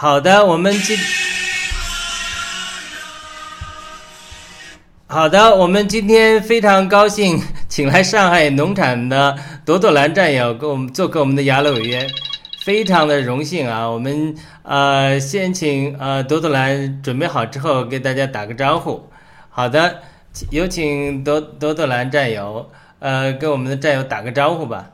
好的，我们今好的，我们今天非常高兴，请来上海农场的朵朵兰战友给我们做客我们的雅乐委员，非常的荣幸啊！我们呃先请呃朵朵兰准备好之后给大家打个招呼。好的，有请朵朵朵兰战友呃跟我们的战友打个招呼吧。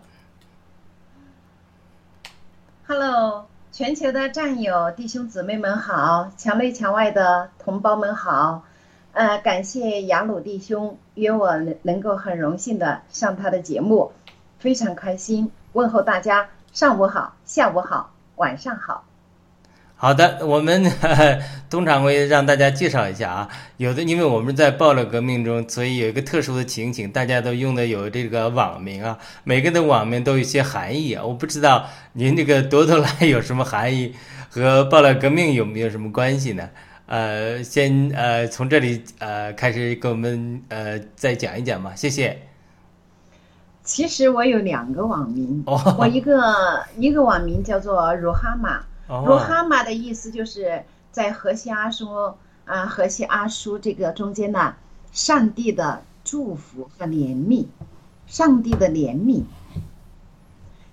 Hello，全球的战友、弟兄姊妹们好，墙内墙外的同胞们好，呃，感谢雅鲁弟兄约我能能够很荣幸的上他的节目，非常开心。问候大家上午好、下午好、晚上好。好的，我们呵 呵通常会让大家介绍一下啊。有的，因为我们在爆料革命中，所以有一个特殊的情景，大家都用的有这个网名啊，每个的网名都有一些含义啊。我不知道您这个朵朵来有什么含义，和爆料革命有没有什么关系呢？呃，先呃从这里呃开始给我们呃再讲一讲吧，谢谢。其实我有两个网名，哦我一个一个网名叫做如哈玛，如，哈玛的意思就是在河西阿叔啊，河西阿叔这个中间呢，上帝的祝福和怜悯，上帝的怜悯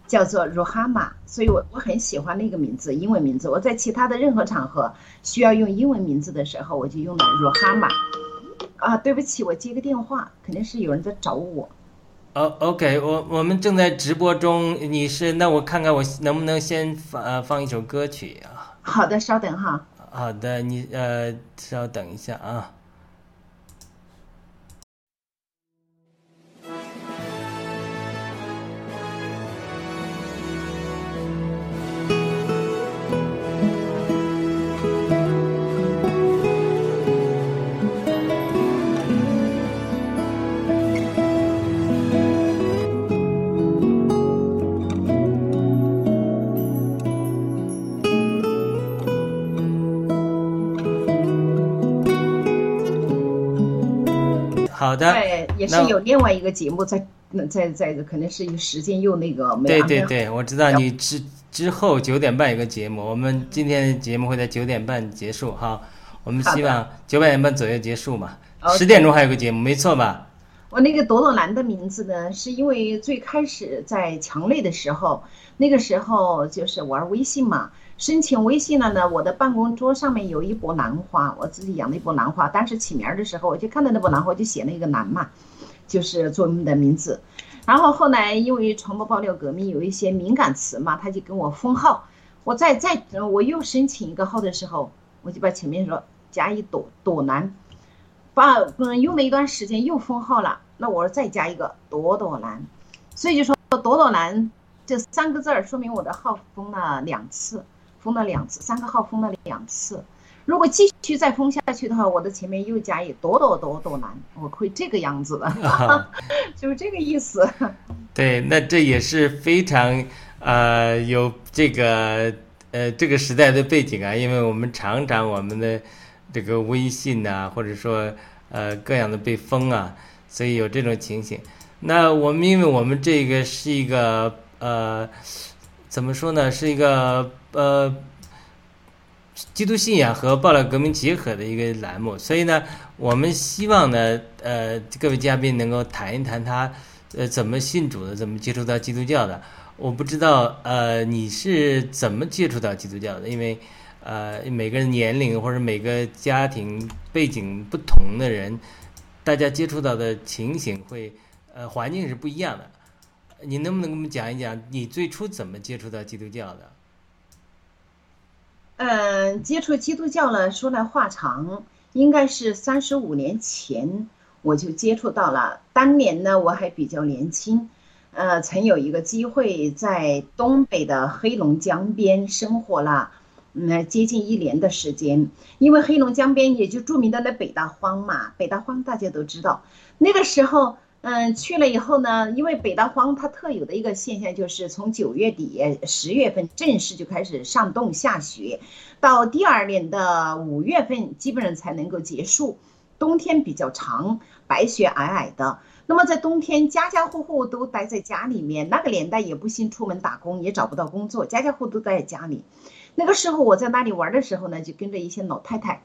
叫做如哈玛，所以我我很喜欢那个名字，英文名字。我在其他的任何场合需要用英文名字的时候，我就用了如哈玛。啊，对不起，我接个电话，肯定是有人在找我。哦，OK，我我们正在直播中，你是那我看看我能不能先放呃放一首歌曲啊？好的，稍等哈。好的，你呃稍等一下啊。好的，对，也是有另外一个节目在在在，可能是时间又那个没对对对，我知道你之之后九点半有个节目，我们今天的节目会在九点半结束哈。我们希望九点半左右结束嘛。十点钟还有个节目，没错吧？我那个朵朵兰的名字呢，是因为最开始在墙内的时候，那个时候就是玩微信嘛，申请微信了呢，我的办公桌上面有一朵兰花，我自己养的一朵兰花。当时起名儿的时候，我就看到那朵兰花，就写了一个兰嘛，就是做我们的名字。然后后来因为传播爆料革命有一些敏感词嘛，他就跟我封号。我再再我又申请一个号的时候，我就把前面说加一朵朵兰，把嗯用了一段时间又封号了，那我再加一个朵朵兰，所以就说朵朵兰这三个字儿说明我的号封了两次，封了两次，三个号封了两次。如果继续再封下去的话，我的前面又加一朵朵朵朵兰，我会这个样子的，就是这个意思。对，那这也是非常呃，有这个呃这个时代的背景啊，因为我们常常我们的这个微信呐、或者说呃各样的被封啊，所以有这种情形。那我们因为我们这个是一个呃怎么说呢，是一个呃基督信仰和报道革命结合的一个栏目，所以呢，我们希望呢，呃，各位嘉宾能够谈一谈他呃怎么信主的，怎么接触到基督教的。我不知道呃你是怎么接触到基督教的，因为呃每个人年龄或者每个家庭背景不同的人，大家接触到的情形会呃环境是不一样的。你能不能给我们讲一讲你最初怎么接触到基督教的？嗯，接触基督教呢，说来话长，应该是三十五年前我就接触到了。当年呢，我还比较年轻，呃，曾有一个机会在东北的黑龙江边生活了，嗯，接近一年的时间。因为黑龙江边也就著名的那北大荒嘛，北大荒大家都知道，那个时候。嗯，去了以后呢，因为北大荒它特有的一个现象就是从九月底十月份正式就开始上冻下雪，到第二年的五月份基本上才能够结束，冬天比较长，白雪皑皑的。那么在冬天，家家户户都待在家里面，那个年代也不兴出门打工，也找不到工作，家家户户都待在家里。那个时候我在那里玩的时候呢，就跟着一些老太太，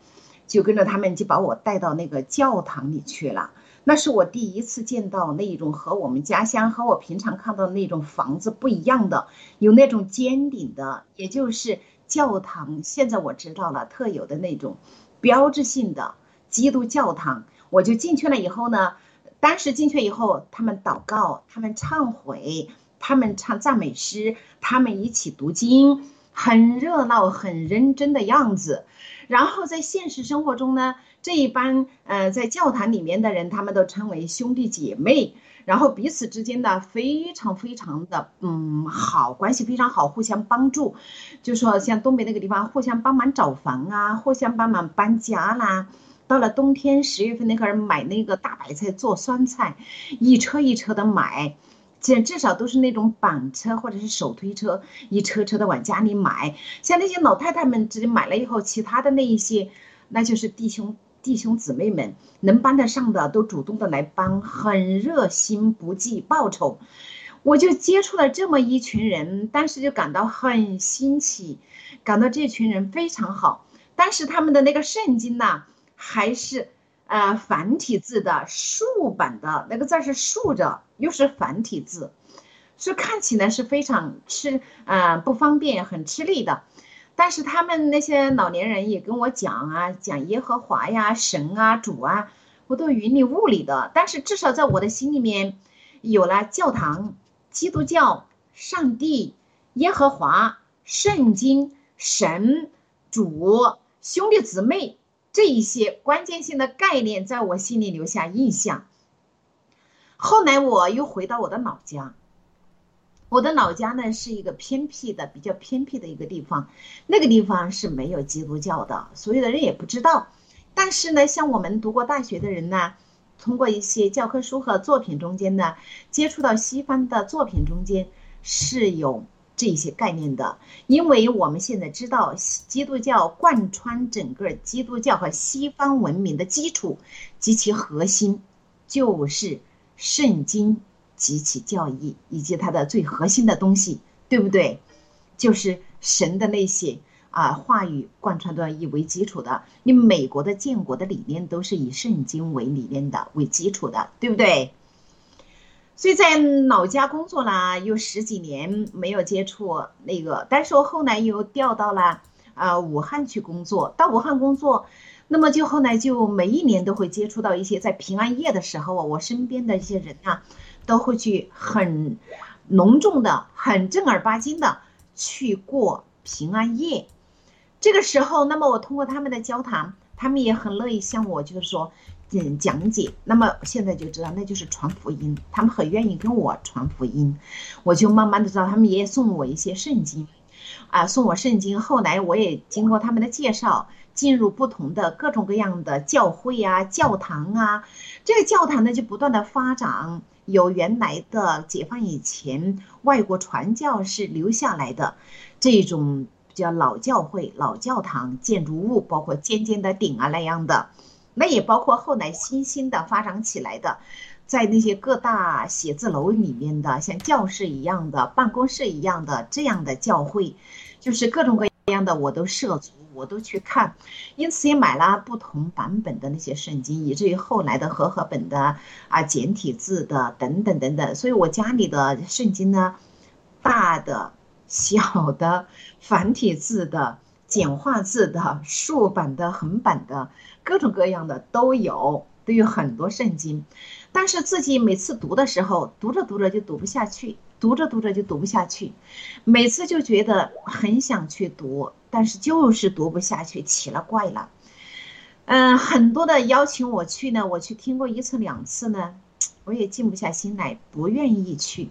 就跟着他们就把我带到那个教堂里去了。那是我第一次见到那一种和我们家乡和我平常看到那种房子不一样的，有那种尖顶的，也就是教堂。现在我知道了，特有的那种标志性的基督教堂。我就进去了以后呢，当时进去以后，他们祷告，他们忏悔，他们唱赞美诗，他们一起读经，很热闹，很认真的样子。然后在现实生活中呢，这一般呃在教堂里面的人，他们都称为兄弟姐妹，然后彼此之间呢非常非常的嗯好，关系非常好，互相帮助。就说像东北那个地方，互相帮忙找房啊，互相帮忙搬家啦。到了冬天十月份那会儿买那个大白菜做酸菜，一车一车的买。至至少都是那种板车或者是手推车，一车车的往家里买。像那些老太太们直接买了以后，其他的那一些，那就是弟兄弟兄姊妹们能帮得上的，都主动的来帮，很热心不计报酬。我就接触了这么一群人，当时就感到很新奇，感到这群人非常好。但是他们的那个圣经呢，还是。呃，繁体字的竖版的那个字是竖着，又是繁体字，所以看起来是非常吃啊不方便，很吃力的。但是他们那些老年人也跟我讲啊，讲耶和华呀、神啊、主啊，我都云里雾里的。但是至少在我的心里面，有了教堂、基督教、上帝、耶和华、圣经、神、主、兄弟姊妹。这一些关键性的概念在我心里留下印象。后来我又回到我的老家，我的老家呢是一个偏僻的、比较偏僻的一个地方，那个地方是没有基督教的，所有的人也不知道。但是呢，像我们读过大学的人呢，通过一些教科书和作品中间呢，接触到西方的作品中间是有。这些概念的，因为我们现在知道，基督教贯穿整个基督教和西方文明的基础及其核心，就是圣经及其教义以及它的最核心的东西，对不对？就是神的那些啊话语贯穿的以为基础的。你美国的建国的理念都是以圣经为理念的为基础的，对不对？所以在老家工作了有十几年，没有接触那个，但是我后来又调到了啊武汉去工作。到武汉工作，那么就后来就每一年都会接触到一些在平安夜的时候啊，我身边的一些人啊，都会去很隆重的、很正儿八经的去过平安夜。这个时候，那么我通过他们的交谈，他们也很乐意向我就是说。嗯，讲解。那么现在就知道，那就是传福音。他们很愿意跟我传福音，我就慢慢的知道，他们也送我一些圣经，啊，送我圣经。后来我也经过他们的介绍，进入不同的各种各样的教会啊、教堂啊，这个教堂呢就不断的发展，有原来的解放以前外国传教士留下来的这种叫老教会、老教堂建筑物，包括尖尖的顶啊那样的，那也包括后来新兴的发展起来的。在那些各大写字楼里面的，像教室一样的、办公室一样的这样的教会，就是各种各样的，我都涉足，我都去看，因此也买了不同版本的那些圣经，以至于后来的和合本的啊、简体字的等等等等。所以我家里的圣经呢，大的、小的、繁体字的、简化字的、竖版的、横版的，各种各样的都有，都有很多圣经。但是自己每次读的时候，读着读着就读不下去，读着读着就读不下去，每次就觉得很想去读，但是就是读不下去，奇了怪了。嗯，很多的邀请我去呢，我去听过一次两次呢，我也静不下心来，不愿意去。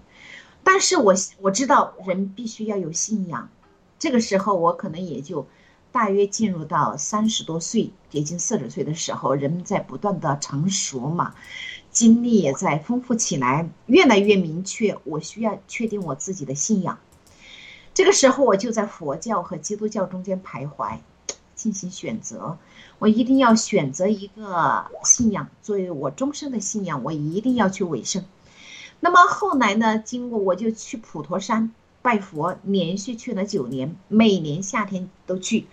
但是我我知道人必须要有信仰，这个时候我可能也就大约进入到三十多岁，接近四十岁的时候，人们在不断的成熟嘛。经历也在丰富起来，越来越明确。我需要确定我自己的信仰。这个时候，我就在佛教和基督教中间徘徊，进行选择。我一定要选择一个信仰作为我终身的信仰，我一定要去委身。那么后来呢？经过我就去普陀山拜佛，连续去了九年，每年夏天都去。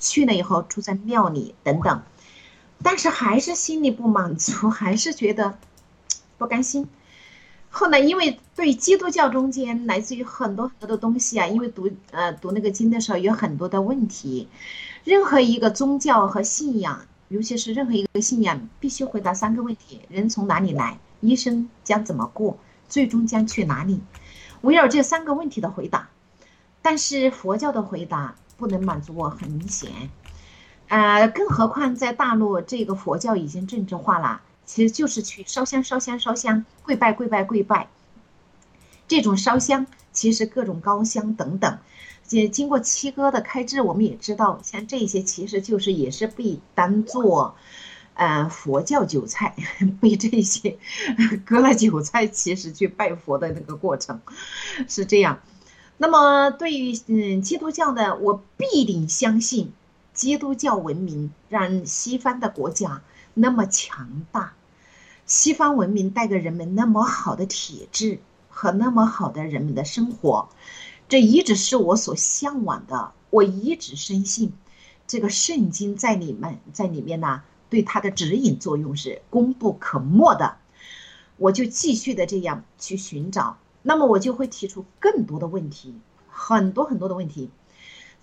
去了以后住在庙里等等，但是还是心里不满足，还是觉得。不甘心，后来因为对基督教中间来自于很多很多的东西啊，因为读呃读那个经的时候有很多的问题，任何一个宗教和信仰，尤其是任何一个信仰，必须回答三个问题：人从哪里来，一生将怎么过，最终将去哪里？围绕这三个问题的回答，但是佛教的回答不能满足我，很明显，呃，更何况在大陆这个佛教已经政治化了。其实就是去烧香、烧香、烧香，跪拜、跪拜、跪拜。这种烧香，其实各种高香等等，也经过七哥的开支，我们也知道，像这些其实就是也是被当做，呃，佛教韭菜，被这些割了韭菜，其实去拜佛的那个过程是这样。那么对于嗯基督教的，我必定相信，基督教文明让西方的国家那么强大。西方文明带给人们那么好的体质和那么好的人们的生活，这一直是我所向往的。我一直深信，这个圣经在里面，在里面呢，对它的指引作用是功不可没的。我就继续的这样去寻找，那么我就会提出更多的问题，很多很多的问题。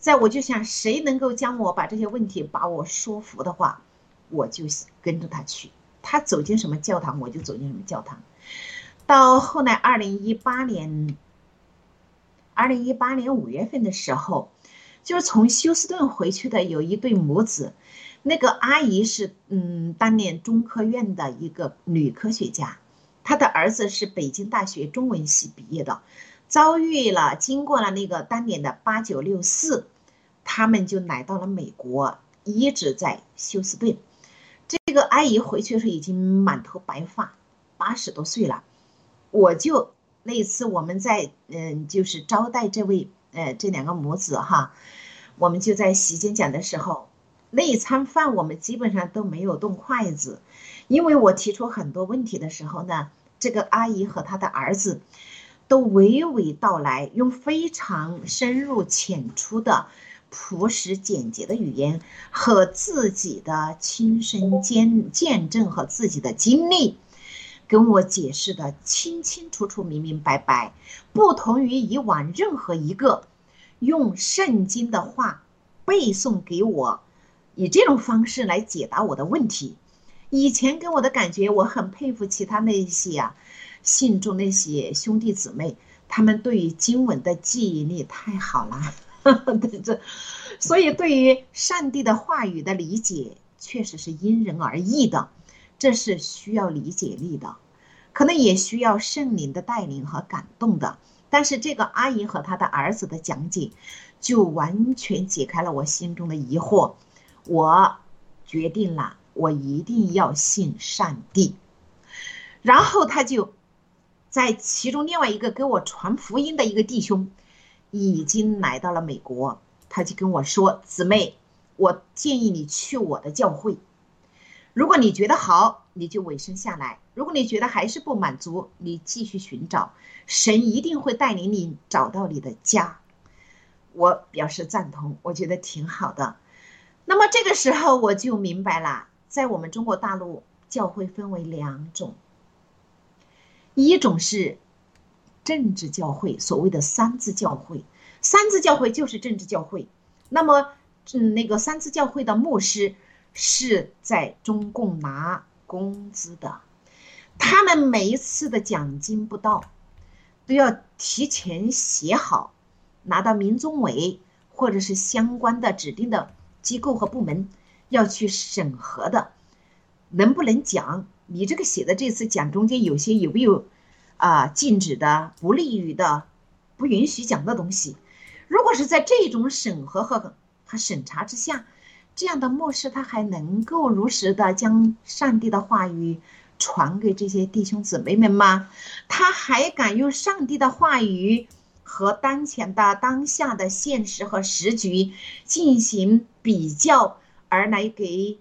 在我就想，谁能够将我把这些问题把我说服的话，我就跟着他去。他走进什么教堂，我就走进什么教堂。到后来，二零一八年，二零一八年五月份的时候，就是从休斯顿回去的有一对母子，那个阿姨是嗯，当年中科院的一个女科学家，她的儿子是北京大学中文系毕业的，遭遇了经过了那个当年的八九六四，他们就来到了美国，一直在休斯顿。这个阿姨回去的时候已经满头白发，八十多岁了。我就那次我们在嗯，就是招待这位呃这两个母子哈，我们就在席间讲的时候，那一餐饭我们基本上都没有动筷子，因为我提出很多问题的时候呢，这个阿姨和她的儿子都娓娓道来，用非常深入浅出的。朴实简洁的语言和自己的亲身见见证和自己的经历，跟我解释的清清楚楚、明明白白，不同于以往任何一个用圣经的话背诵给我，以这种方式来解答我的问题。以前给我的感觉，我很佩服其他那些啊信众那些兄弟姊妹，他们对于经文的记忆力太好了。对这，所以对于上帝的话语的理解，确实是因人而异的，这是需要理解力的，可能也需要圣灵的带领和感动的。但是这个阿姨和她的儿子的讲解，就完全解开了我心中的疑惑。我决定了，我一定要信上帝。然后他就在其中另外一个给我传福音的一个弟兄，已经来到了美国，他就跟我说：“姊妹，我建议你去我的教会。如果你觉得好，你就委身下来；如果你觉得还是不满足，你继续寻找，神一定会带领你找到你的家。”我表示赞同，我觉得挺好的。那么这个时候我就明白了，在我们中国大陆，教会分为两种，一种是政治教会，所谓的三字教会，三字教会就是政治教会。那么，嗯，那个三字教会的牧师是在中共拿工资的，他们每一次的奖金不到，都要提前写好。拿到民宗委或者是相关的指定的机构和部门要去审核的，能不能讲？你这个写的这次讲中间有些有没有啊禁止的、不利于的、不允许讲的东西？如果是在这种审核和和审查之下，这样的牧师他还能够如实的将上帝的话语传给这些弟兄姊妹们吗？他还敢用上帝的话语？和当前的当下的现实和时局进行比较，而来给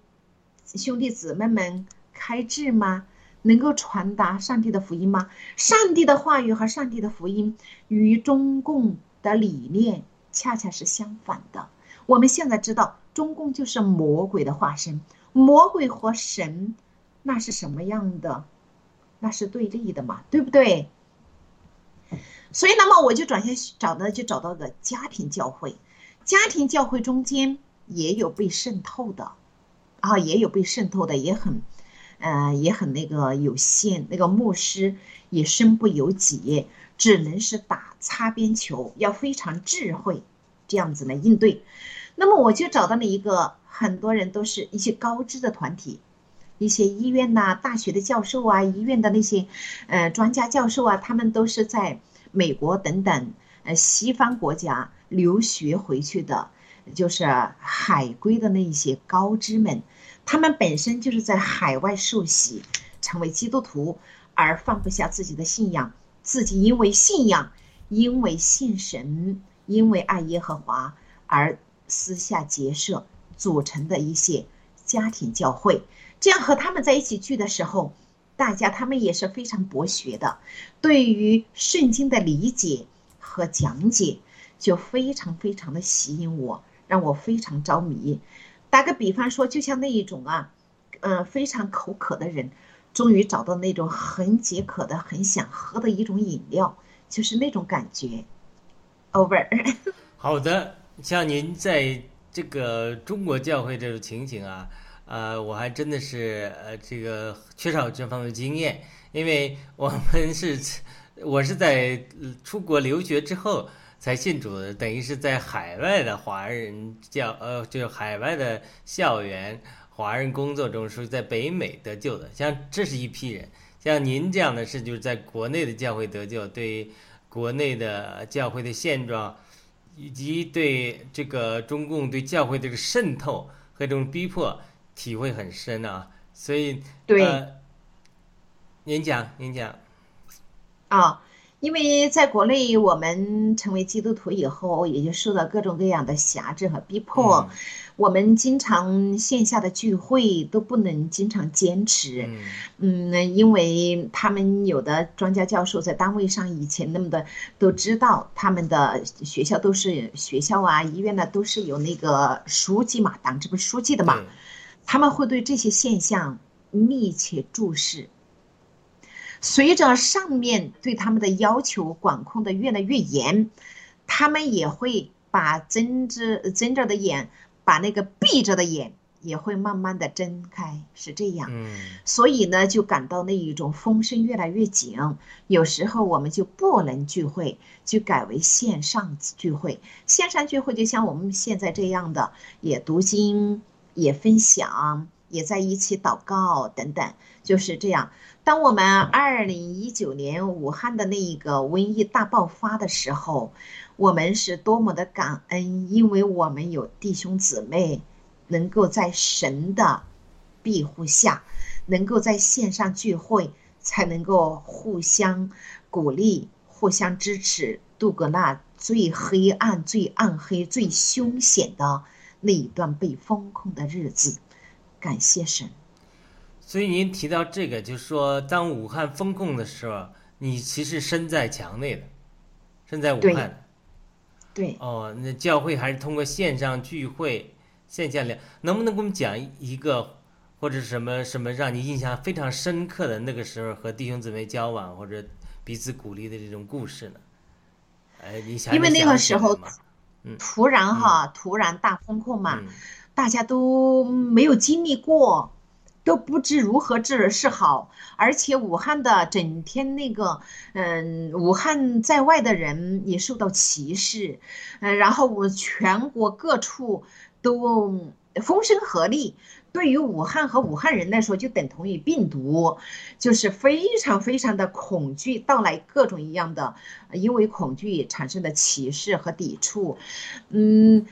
兄弟姊妹们开智吗？能够传达上帝的福音吗？上帝的话语和上帝的福音与中共的理念恰恰是相反的。我们现在知道，中共就是魔鬼的化身，魔鬼和神那是什么样的？那是对立的嘛，对不对？所以，那么我就转向找的，就找到个家庭教会。家庭教会中间也有被渗透的，啊，也有被渗透的，也很，呃，也很那个有限。那个牧师也身不由己，只能是打擦边球，要非常智慧，这样子来应对。那么我就找到了一个，很多人都是一些高知的团体，一些医院呐、大学的教授啊、医院的那些，呃，专家教授啊，他们都是在。美国等等，呃，西方国家留学回去的，就是海归的那一些高知们，他们本身就是在海外受洗，成为基督徒，而放不下自己的信仰，自己因为信仰，因为信神，因为爱耶和华，而私下结社组成的一些家庭教会，这样和他们在一起聚的时候。大家他们也是非常博学的，对于圣经的理解和讲解就非常非常的吸引我，让我非常着迷。打个比方说，就像那一种啊，嗯，非常口渴的人，终于找到那种很解渴的、很想喝的一种饮料，就是那种感觉。Over。好的，像您在这个中国教会这种情形啊。呃，我还真的是呃，这个缺少这方面的经验，因为我们是，我是在出国留学之后才信主的，等于是在海外的华人教，呃，就是海外的校园华人工作中，是在北美得救的。像这是一批人，像您这样的是就是在国内的教会得救，对国内的教会的现状，以及对这个中共对教会的这个渗透和这种逼迫。体会很深啊，所以对，您讲您讲啊，因为在国内我们成为基督徒以后，也就受到各种各样的辖制和逼迫，我们经常线下的聚会都不能经常坚持，嗯，因为他们有的专家教授在单位上以前那么的都知道，他们的学校都是学校啊医院呢都是有那个书记嘛，党支部书记的嘛。他们会对这些现象密切注视。随着上面对他们的要求管控的越来越严，他们也会把睁着睁着的眼，把那个闭着的眼也会慢慢的睁开，是这样。嗯。所以呢，就感到那一种风声越来越紧。有时候我们就不能聚会，就改为线上聚会。线上聚会就像我们现在这样的，也读经。也分享，也在一起祷告等等，就是这样。当我们二零一九年武汉的那一个瘟疫大爆发的时候，我们是多么的感恩，因为我们有弟兄姊妹能够在神的庇护下，能够在线上聚会，才能够互相鼓励、互相支持，度过那最黑暗、最暗黑、最凶险的那一段被封控的日子。感谢神。所以您提到这个，就是说，当武汉封控的时候，你其实身在墙内的，身在武汉。对，哦，那教会还是通过线上聚会、线下聊，能不能给我们讲一个或者什么什么让你印象非常深刻的那个时候和弟兄姊妹交往或者彼此鼓励的这种故事呢？哎，你想因为那个时候嘛，突然哈，突然大风控嘛，嗯大家都没有经历过，都不知如何治是好。而且武汉的整天那个，嗯，武汉在外的人也受到歧视，嗯，然后我全国各处都风声鹤唳。对于武汉和武汉人来说，就等同于病毒，就是非常非常的恐惧，到来各种一样的，因为恐惧产生的歧视和抵触，嗯。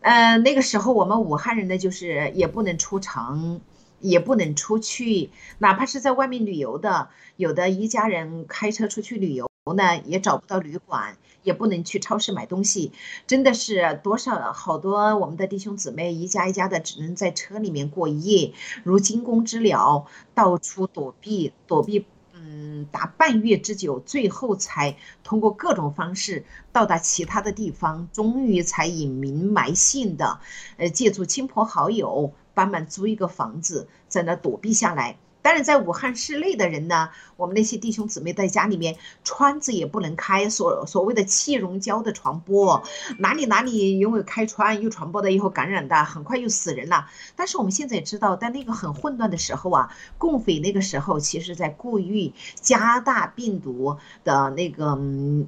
呃，那个时候我们武汉人呢，就是也不能出城，也不能出去，哪怕是在外面旅游的，有的一家人开车出去旅游呢，也找不到旅馆，也不能去超市买东西，真的是多少好多我们的弟兄姊妹一家一家的只能在车里面过夜，如惊弓之鸟，到处躲避，躲避。嗯，达半月之久，最后才通过各种方式到达其他的地方，终于才隐名埋姓的，呃，借助亲朋好友帮忙租一个房子，在那躲避下来。但是在武汉市内的人呢，我们那些弟兄姊妹在家里面窗子也不能开，所所谓的气溶胶的传播，哪里哪里因为开窗又传播的以后感染的，很快又死人了。但是我们现在也知道，在那个很混乱的时候啊，共匪那个时候其实在故意加大病毒的那个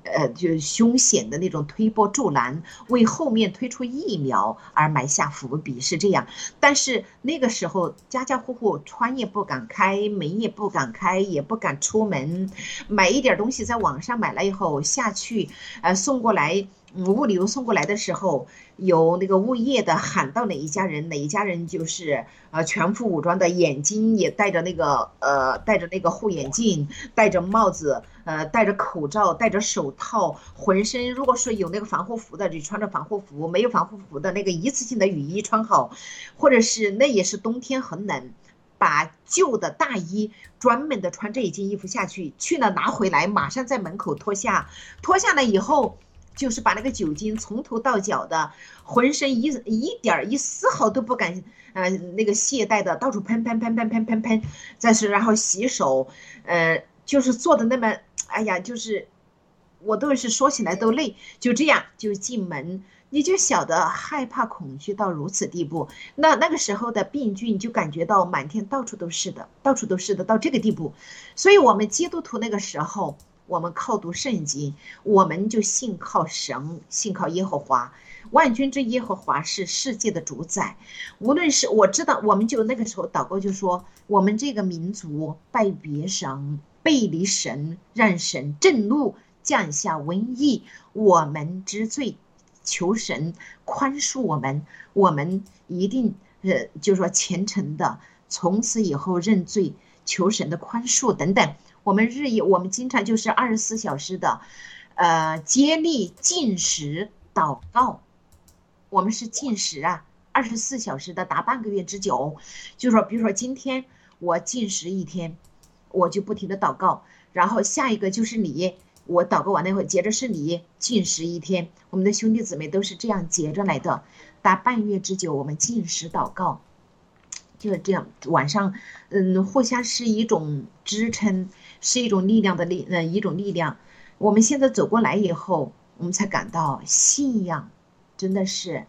呃，就凶险的那种推波助澜，为后面推出疫苗而埋下伏笔，是这样。但是那个时候家家户户窗也不敢开。开门也不敢开，也不敢出门，买一点东西在网上买了以后下去，呃，送过来，物流送过来的时候，有那个物业的喊到哪一家人，哪一家人就是呃全副武装的，眼睛也戴着那个呃戴着那个护眼镜，戴着帽子，呃戴着口罩，戴着手套，浑身如果说有那个防护服的就穿着防护服，没有防护服的那个一次性的雨衣穿好，或者是那也是冬天很冷。把旧的大衣专门的穿这一件衣服下去，去了拿回来，马上在门口脱下，脱下来以后，就是把那个酒精从头到脚的，浑身一一点儿一丝毫都不敢，呃，那个懈怠的到处喷喷喷喷喷喷喷，再是然后洗手，呃，就是做的那么，哎呀，就是我都是说起来都累，就这样就进门。你就晓得害怕恐惧到如此地步，那那个时候的病菌就感觉到满天到处都是的，到处都是的，到这个地步。所以，我们基督徒那个时候，我们靠读圣经，我们就信靠神，信靠耶和华。万军之耶和华是世界的主宰。无论是我知道，我们就那个时候祷告就说，我们这个民族拜别神，背离神，让神震怒，降下瘟疫，我们之罪。求神宽恕我们，我们一定呃，就是说虔诚的，从此以后认罪，求神的宽恕等等。我们日夜，我们经常就是二十四小时的，呃，接力进食祷告。我们是进食啊，二十四小时的达半个月之久。就说，比如说今天我进食一天，我就不停的祷告，然后下一个就是你。我祷告完那会接着是你禁食一天，我们的兄弟姊妹都是这样接着来的，达半月之久，我们禁食祷告，就是这样。晚上，嗯，互相是一种支撑，是一种力量的力，呃，一种力量。我们现在走过来以后，我们才感到信仰真的是，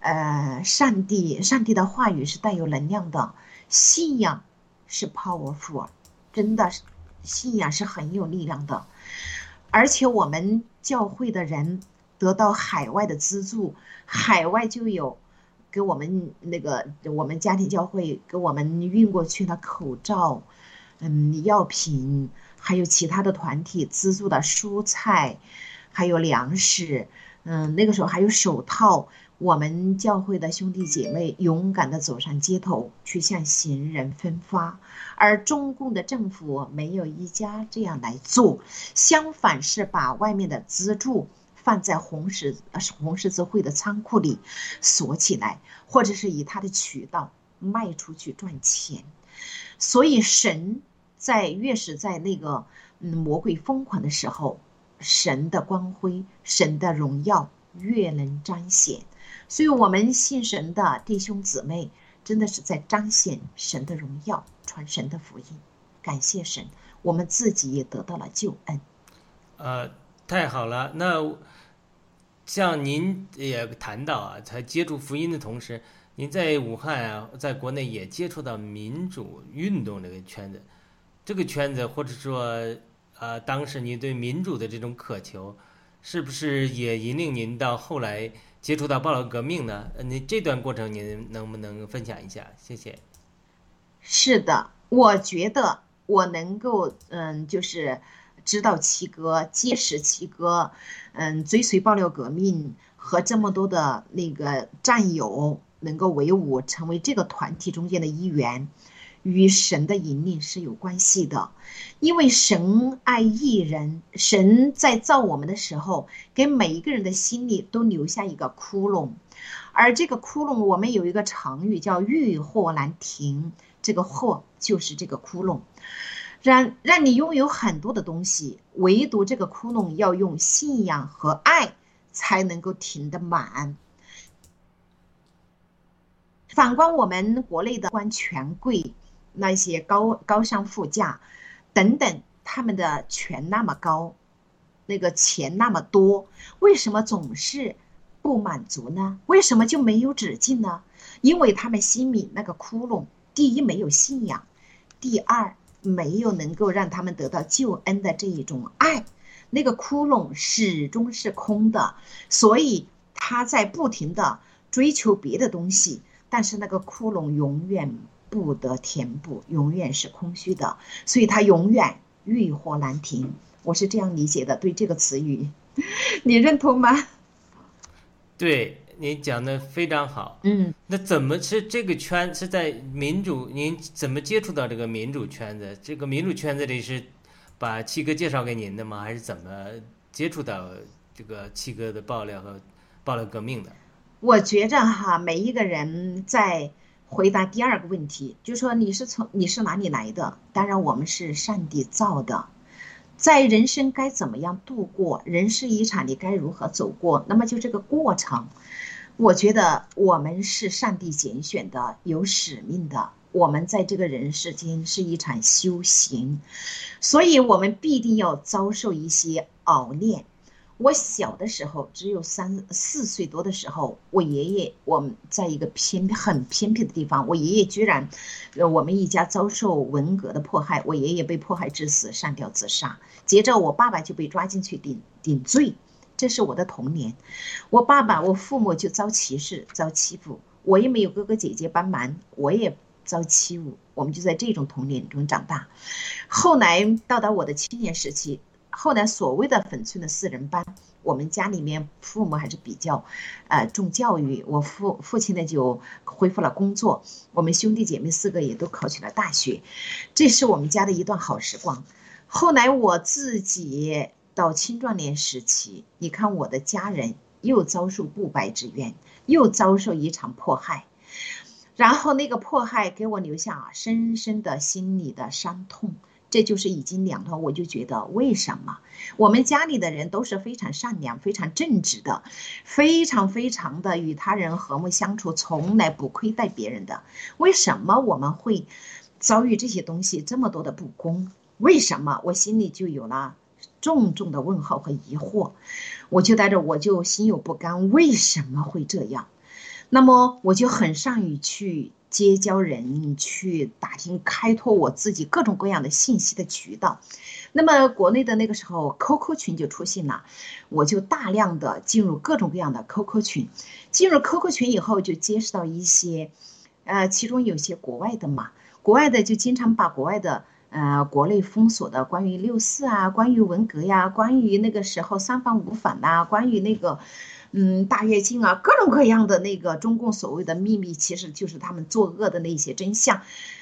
呃，上帝，上帝的话语是带有能量的，信仰是 powerful，真的是，信仰是很有力量的。而且我们教会的人得到海外的资助，海外就有给我们那个我们家庭教会给我们运过去的口罩，嗯，药品，还有其他的团体资助的蔬菜，还有粮食，嗯，那个时候还有手套。我们教会的兄弟姐妹勇敢地走上街头，去向行人分发，而中共的政府没有一家这样来做，相反是把外面的资助放在红十红十字会的仓库里锁起来，或者是以他的渠道卖出去赚钱。所以神在越是在那个嗯魔鬼疯狂的时候，神的光辉、神的荣耀越能彰显。所以，我们信神的弟兄姊妹，真的是在彰显神的荣耀，传神的福音。感谢神，我们自己也得到了救恩。呃，太好了。那像您也谈到啊，在接触福音的同时，您在武汉啊，在国内也接触到民主运动这个圈子，这个圈子或者说呃，当时您对民主的这种渴求，是不是也引领您到后来？接触到暴乱革命呢？你这段过程您能不能分享一下？谢谢。是的，我觉得我能够，嗯，就是知道七哥，结识七哥，嗯，追随暴乱革命和这么多的那个战友能够为伍，成为这个团体中间的一员。与神的引领是有关系的，因为神爱一人，神在造我们的时候，给每一个人的心里都留下一个窟窿，而这个窟窿，我们有一个成语叫“欲壑难填”，这个“壑”就是这个窟窿，让让你拥有很多的东西，唯独这个窟窿要用信仰和爱才能够填得满。反观我们国内的官权贵。那些高高商富家，等等，他们的权那么高，那个钱那么多，为什么总是不满足呢？为什么就没有止境呢？因为他们心里那个窟窿，第一没有信仰，第二没有能够让他们得到救恩的这一种爱，那个窟窿始终是空的，所以他在不停的追求别的东西，但是那个窟窿永远。不得填补，永远是空虚的，所以它永远欲火难停。我是这样理解的，对这个词语，你认同吗？对你讲的非常好。嗯，那怎么是这个圈是在民主？您怎么接触到这个民主圈子？这个民主圈子里是把七哥介绍给您的吗？还是怎么接触到这个七哥的爆料和爆料革命的？我觉着哈，每一个人在。回答第二个问题，就说你是从你是哪里来的？当然，我们是上帝造的，在人生该怎么样度过？人世一场，你该如何走过？那么就这个过程，我觉得我们是上帝拣选的，有使命的。我们在这个人世间是一场修行，所以我们必定要遭受一些熬炼。我小的时候只有三四岁多的时候，我爷爷我们在一个偏很偏僻的地方，我爷爷居然，呃，我们一家遭受文革的迫害，我爷爷被迫害致死，上吊自杀。接着我爸爸就被抓进去顶顶罪，这是我的童年。我爸爸我父母就遭歧视遭欺负，我也没有哥哥姐姐帮忙，我也遭欺侮，我们就在这种童年中长大。后来到达我的青年时期。后来所谓的粉村的四人帮，我们家里面父母还是比较，呃重教育。我父父亲呢就恢复了工作，我们兄弟姐妹四个也都考取了大学，这是我们家的一段好时光。后来我自己到青壮年时期，你看我的家人又遭受不白之冤，又遭受一场迫害，然后那个迫害给我留下深深的心理的伤痛。这就是已经两段，我就觉得为什么我们家里的人都是非常善良、非常正直的，非常非常的与他人和睦相处，从来不亏待别人的，为什么我们会遭遇这些东西这么多的不公？为什么我心里就有了重重的问号和疑惑？我就带着我就心有不甘，为什么会这样？那么我就很善于去。结交人去打听开拓我自己各种各样的信息的渠道，那么国内的那个时候 QQ 群就出现了，我就大量的进入各种各样的 QQ 群，进入 QQ 群以后就结识到一些，呃，其中有些国外的嘛，国外的就经常把国外的呃，国内封锁的关于六四啊，关于文革呀，关于那个时候三反五反呐，关于那个，嗯，大跃进啊，各种各样的那个中共所谓的秘密，其实就是他们作恶的那些真相，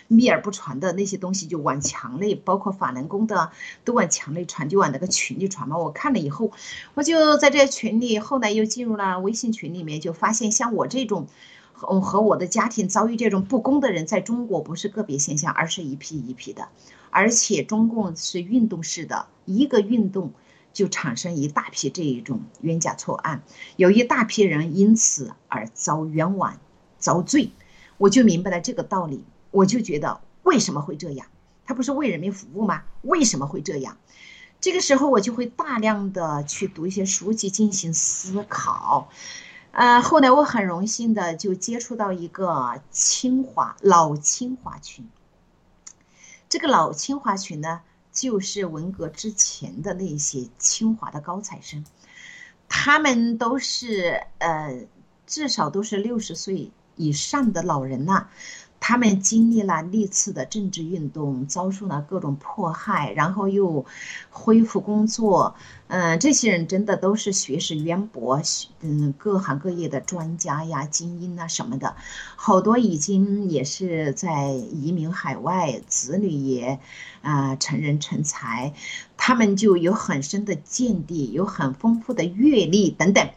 秘而不传的那些东西就往墙内，包括法轮功的都往墙内传，就往那个群里传嘛。我看了以后，我就在这群里，后来又进入了微信群里面，就发现像我这种。和和我的家庭遭遇这种不公的人，在中国不是个别现象，而是一批一批的。而且中共是运动式的，一个运动就产生一大批这一种冤假错案，有一大批人因此而遭冤枉、遭罪。我就明白了这个道理，我就觉得为什么会这样？他不是为人民服务吗？为什么会这样？这个时候我就会大量的去读一些书籍进行思考。呃，后来我很荣幸的就接触到一个清华老清华群。这个老清华群呢，就是文革之前的那些清华的高材生，他们都是呃，至少都是六十岁以上的老人呐。他们经历了历次的政治运动，遭受了各种迫害，然后又恢复工作。嗯，这些人真的都是学识渊博，嗯，各行各业的专家呀、精英啊什么的，好多已经也是在移民海外，子女也啊成人成才，他们就有很深的见地，有很丰富的阅历等等。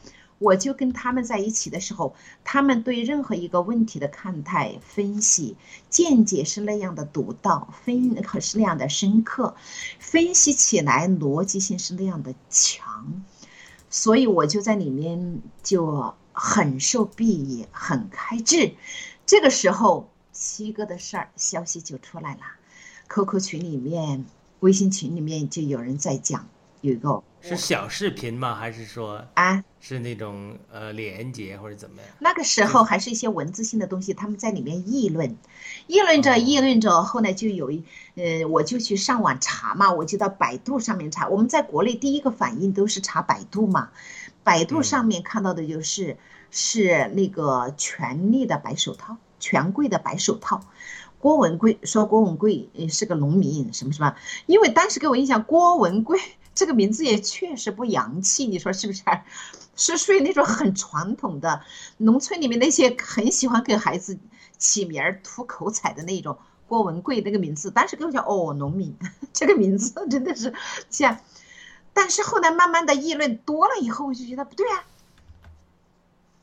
我就跟他们在一起的时候，他们对任何一个问题的看待、分析、见解是那样的独到，分可是那样的深刻，分析起来逻辑性是那样的强，所以我就在里面就很受裨益，很开智。这个时候，七哥的事儿消息就出来了，QQ 群里面、微信群里面就有人在讲。有一个是小视频吗？还是说啊，是那种呃连接或者怎么样？那个时候还是一些文字性的东西，他们在里面议论，议论着议论着，后来就有一呃，我就去上网查嘛，我就到百度上面查。我们在国内第一个反应都是查百度嘛，百度上面看到的就是是那个权力的白手套，权贵的白手套。郭文贵说郭文贵是个农民，什么什么？因为当时给我印象，郭文贵。这个名字也确实不洋气，你说是不是？是属于那种很传统的农村里面那些很喜欢给孩子起名儿图口彩的那种。郭文贵那个名字，当时给我讲哦，农民 这个名字真的是像。但是后来慢慢的议论多了以后，我就觉得不对啊。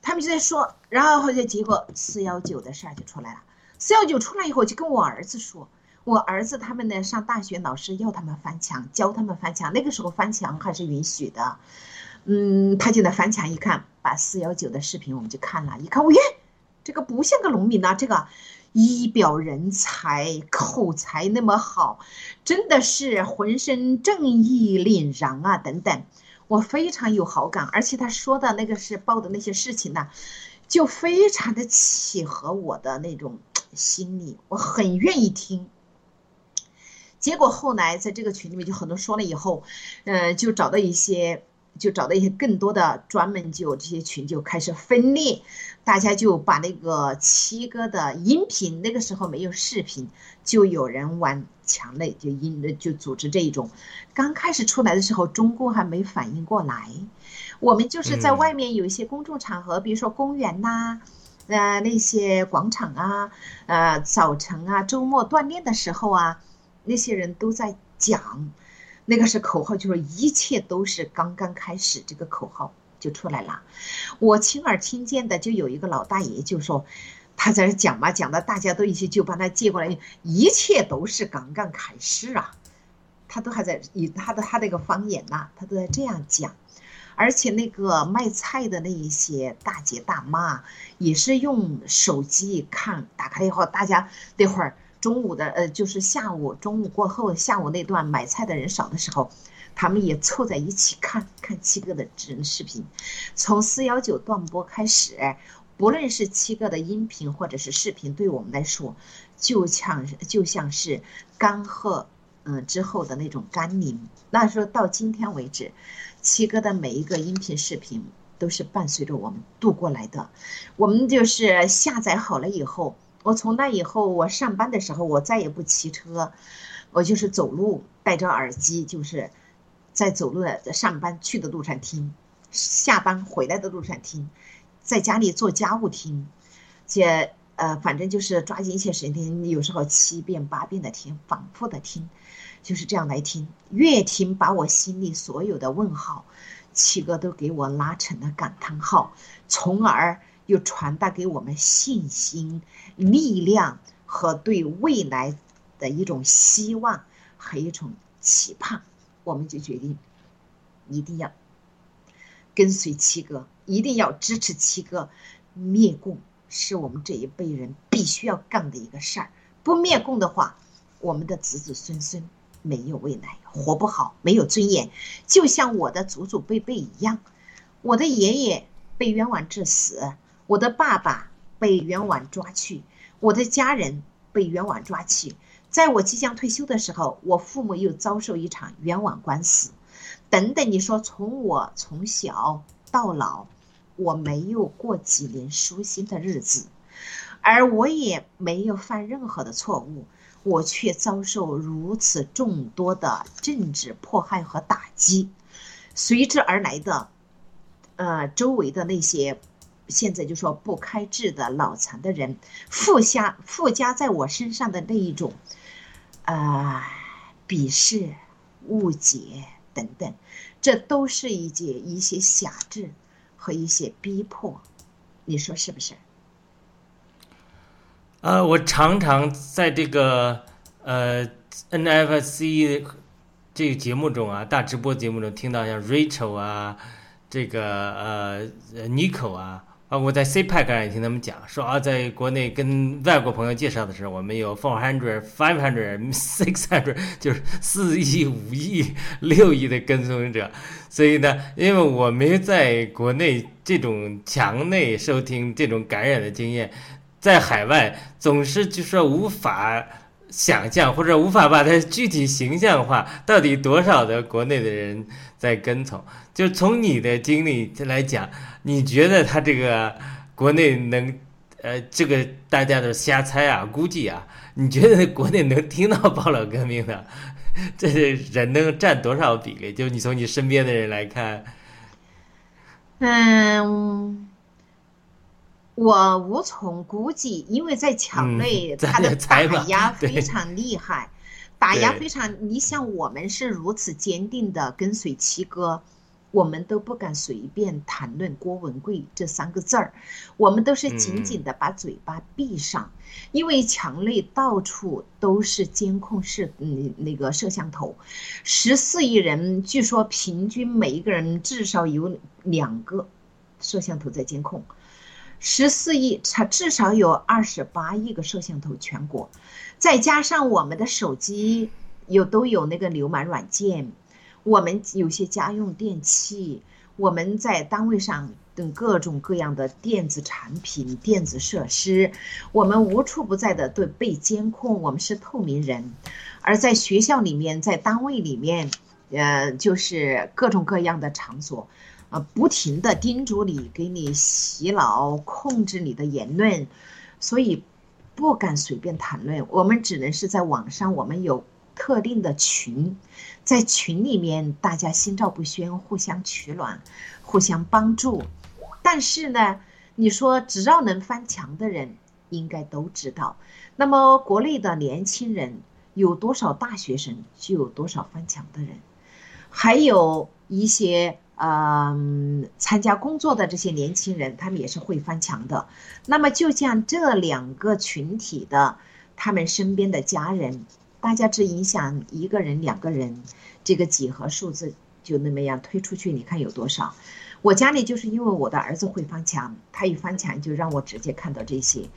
他们就在说，然后后来结果四幺九的事儿就出来了。四幺九出来以后，就跟我儿子说。我儿子他们呢上大学，老师要他们翻墙，教他们翻墙。那个时候翻墙还是允许的，嗯，他就在翻墙一看，把四幺九的视频我们就看了，一看，我耶，这个不像个农民呐，这个仪表人才，口才那么好，真的是浑身正义凛然啊，等等，我非常有好感，而且他说的那个是报的那些事情呢，就非常的契合我的那种心理，我很愿意听。结果后来在这个群里面就很多说了以后，嗯，就找到一些，就找到一些更多的专门就这些群就开始分裂，大家就把那个七哥的音频，那个时候没有视频，就有人玩墙内就音就组织这一种。刚开始出来的时候，中共还没反应过来，我们就是在外面有一些公众场合，比如说公园呐，呃那些广场啊，呃早晨啊，周末锻炼的时候啊。那些人都在讲，那个是口号，就是一切都是刚刚开始，这个口号就出来了。我亲耳听见的，就有一个老大爷就说，他在这讲嘛，讲的大家都一起就把他接过来，一切都是刚刚开始啊。他都还在以他的他那个方言呐，他都在这样讲。而且那个卖菜的那一些大姐大妈，也是用手机看，打开以后，大家那会儿。中午的呃，就是下午，中午过后，下午那段买菜的人少的时候，他们也凑在一起看看七哥的智能视频。从四幺九断播开始，不论是七哥的音频或者是视频，对我们来说，就像就像是干涸嗯之后的那种甘霖。那说到今天为止，七哥的每一个音频视频都是伴随着我们度过来的。我们就是下载好了以后。我从那以后，我上班的时候，我再也不骑车，我就是走路戴着耳机，就是在走路的上班去的路上听，下班回来的路上听，在家里做家务听，且呃，反正就是抓紧一些时间，有时候七遍八遍的听，反复的听，就是这样来听，越听把我心里所有的问号，七哥都给我拉成了感叹号，从而又传达给我们信心、力量和对未来的一种希望和一种期盼，我们就决定一定要跟随七哥，一定要支持七哥灭共。是我们这一辈人必须要干的一个事儿。不灭共的话，我们的子子孙孙没有未来，活不好，没有尊严。就像我的祖祖辈辈一样，我的爷爷被冤枉致死，我的爸爸被冤枉抓去，我的家人被冤枉抓去。在我即将退休的时候，我父母又遭受一场冤枉官司。等等，你说从我从小到老。我没有过几年舒心的日子，而我也没有犯任何的错误，我却遭受如此众多的政治迫害和打击，随之而来的，呃，周围的那些，现在就说不开智的脑残的人，附加附加在我身上的那一种，啊，鄙视、误解等等，这都是一些一些辖制。和一些逼迫，你说是不是？呃，我常常在这个呃 NFC 这个节目中啊，大直播节目中听到像 Rachel 啊，这个呃 Nico 啊。啊，我在 CPAC 上也听他们讲，说啊，在国内跟外国朋友介绍的时候，我们有 four hundred, five hundred, six hundred，就是四亿、五亿、六亿的跟踪者。所以呢，因为我没在国内这种墙内收听这种感染的经验，在海外总是就说无法想象或者无法把它具体形象化，到底多少的国内的人在跟从？就从你的经历来讲。你觉得他这个国内能，呃，这个大家都瞎猜啊，估计啊，你觉得国内能听到报道革命的，这些人能占多少比例？就你从你身边的人来看，嗯，我无从估计，因为在墙内他的打压非常厉害，打压非常。你像我们是如此坚定的跟随七哥。我们都不敢随便谈论郭文贵这三个字儿，我们都是紧紧的把嘴巴闭上，因为墙内到处都是监控室，嗯，那个摄像头，十四亿人，据说平均每一个人至少有两个摄像头在监控，十四亿，它至少有二十八亿个摄像头全国，再加上我们的手机有都有那个流氓软件。我们有些家用电器，我们在单位上等各种各样的电子产品、电子设施，我们无处不在的都被监控。我们是透明人，而在学校里面，在单位里面，呃，就是各种各样的场所，啊，不停的叮嘱你，给你洗脑，控制你的言论，所以不敢随便谈论。我们只能是在网上，我们有特定的群。在群里面，大家心照不宣，互相取暖，互相帮助。但是呢，你说只要能翻墙的人，应该都知道。那么国内的年轻人有多少大学生，就有多少翻墙的人。还有一些嗯参加工作的这些年轻人，他们也是会翻墙的。那么就像这两个群体的，他们身边的家人。大家只影响一个人、两个人，这个几何数字就那么样推出去，你看有多少？我家里就是因为我的儿子会翻墙，他一翻墙就让我直接看到这些，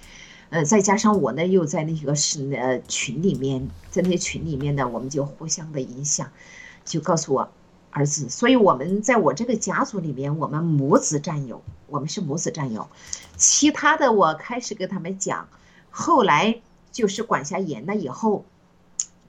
呃，再加上我呢又在那个是呃群里面，在那群里面呢，我们就互相的影响，就告诉我儿子，所以我们在我这个家族里面，我们母子战友，我们是母子战友，其他的我开始跟他们讲，后来就是管辖严了以后。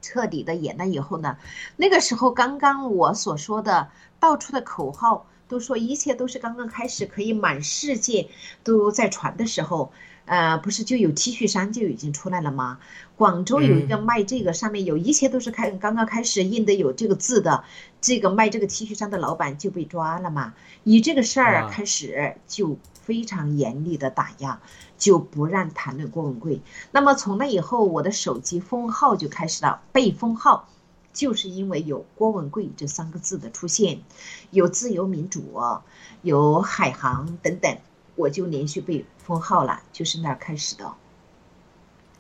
彻底的严了以后呢，那个时候刚刚我所说的到处的口号都说一切都是刚刚开始，可以满世界都在传的时候，呃，不是就有 T 恤衫就已经出来了吗？广州有一个卖这个，上面有一切都是开刚刚开始印的有这个字的，这个卖这个 T 恤衫的老板就被抓了嘛。以这个事儿开始就非常严厉的打压，就不让谈论郭文贵。那么从那以后，我的手机封号就开始了被封号。就是因为有郭文贵这三个字的出现，有自由民主，有海航等等，我就连续被封号了，就是那儿开始的。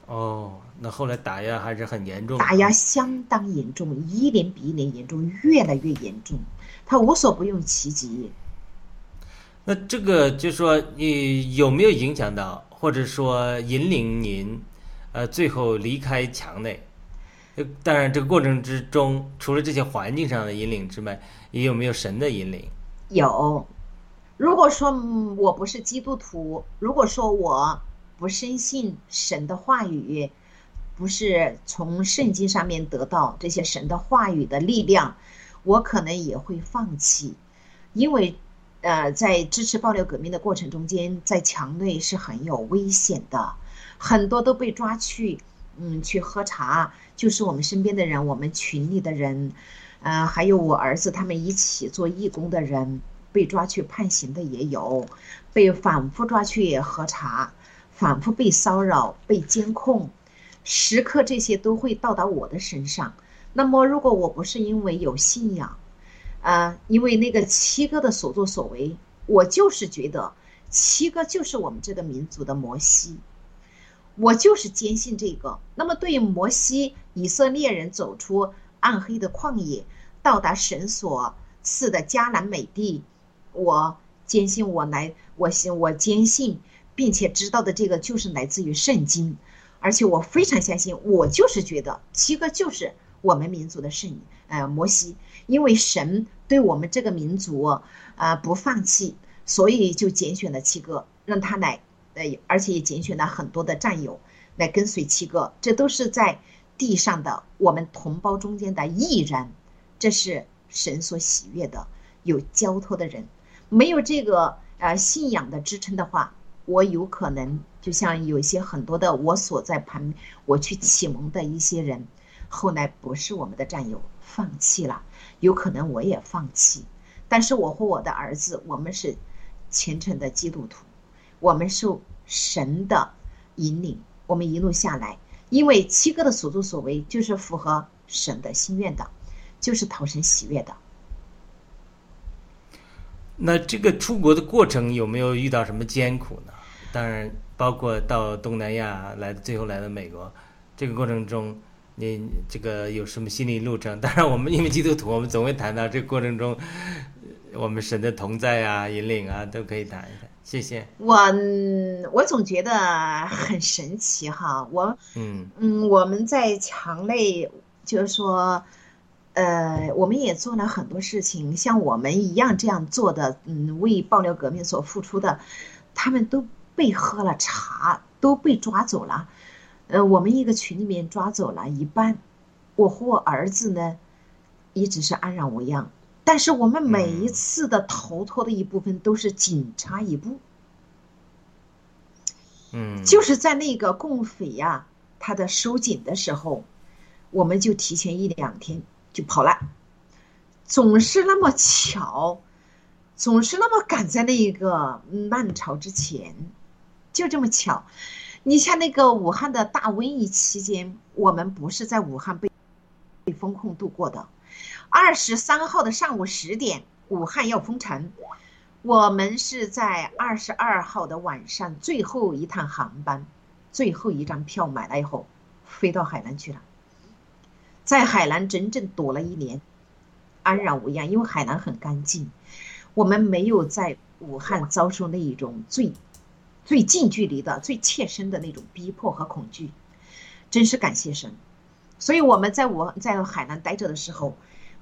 哦，那后来打压还是很严重，打压相当严重，一年比一年严重，越来越严重，他无所不用其极。那这个就说你有没有影响到，或者说引领您，呃，最后离开墙内？当然，这个过程之中，除了这些环境上的引领之外，也有没有神的引领？有。如果说我不是基督徒，如果说我不深信神的话语，不是从圣经上面得到这些神的话语的力量，我可能也会放弃。因为，呃，在支持爆料革命的过程中间，在墙内是很有危险的，很多都被抓去。嗯，去喝茶，就是我们身边的人，我们群里的人，呃，还有我儿子他们一起做义工的人，被抓去判刑的也有，被反复抓去核查，反复被骚扰、被监控，时刻这些都会到达我的身上。那么，如果我不是因为有信仰，啊，因为那个七哥的所作所为，我就是觉得七哥就是我们这个民族的摩西。我就是坚信这个。那么，对于摩西以色列人走出暗黑的旷野，到达神所赐的迦南美地，我坚信我来，我信我坚信，并且知道的这个就是来自于圣经，而且我非常相信，我就是觉得七个就是我们民族的圣，呃，摩西，因为神对我们这个民族啊不放弃，所以就拣选了七个，让他来。呃，而且也拣选了很多的战友来跟随七哥，这都是在地上的我们同胞中间的艺人，这是神所喜悦的，有交托的人。没有这个呃信仰的支撑的话，我有可能就像有一些很多的我所在旁，我去启蒙的一些人，后来不是我们的战友，放弃了，有可能我也放弃。但是我和我的儿子，我们是虔诚的基督徒。我们受神的引领，我们一路下来，因为七哥的所作所为就是符合神的心愿的，就是讨神喜悦的。那这个出国的过程有没有遇到什么艰苦呢？当然，包括到东南亚来，最后来到美国，这个过程中，你这个有什么心理路程？当然，我们因为基督徒，我们总会谈到这个过程中，我们神的同在啊、引领啊，都可以谈一谈。谢谢我，我总觉得很神奇哈。我嗯嗯，我们在墙内，就是说，呃，我们也做了很多事情，像我们一样这样做的，嗯，为爆料革命所付出的，他们都被喝了茶，都被抓走了。呃，我们一个群里面抓走了一半，我和我儿子呢，一直是安然无恙。但是我们每一次的逃脱的一部分都是警察一步，嗯，就是在那个共匪呀，他的收紧的时候，我们就提前一两天就跑了，总是那么巧，总是那么赶在那一个浪潮之前，就这么巧。你像那个武汉的大瘟疫期间，我们不是在武汉被被封控度过的。二十三号的上午十点，武汉要封城，我们是在二十二号的晚上最后一趟航班，最后一张票买了以后，飞到海南去了，在海南整整躲了一年，安然无恙，因为海南很干净，我们没有在武汉遭受那一种最最近距离的、最切身的那种逼迫和恐惧，真是感谢神，所以我们在武在海南待着的时候。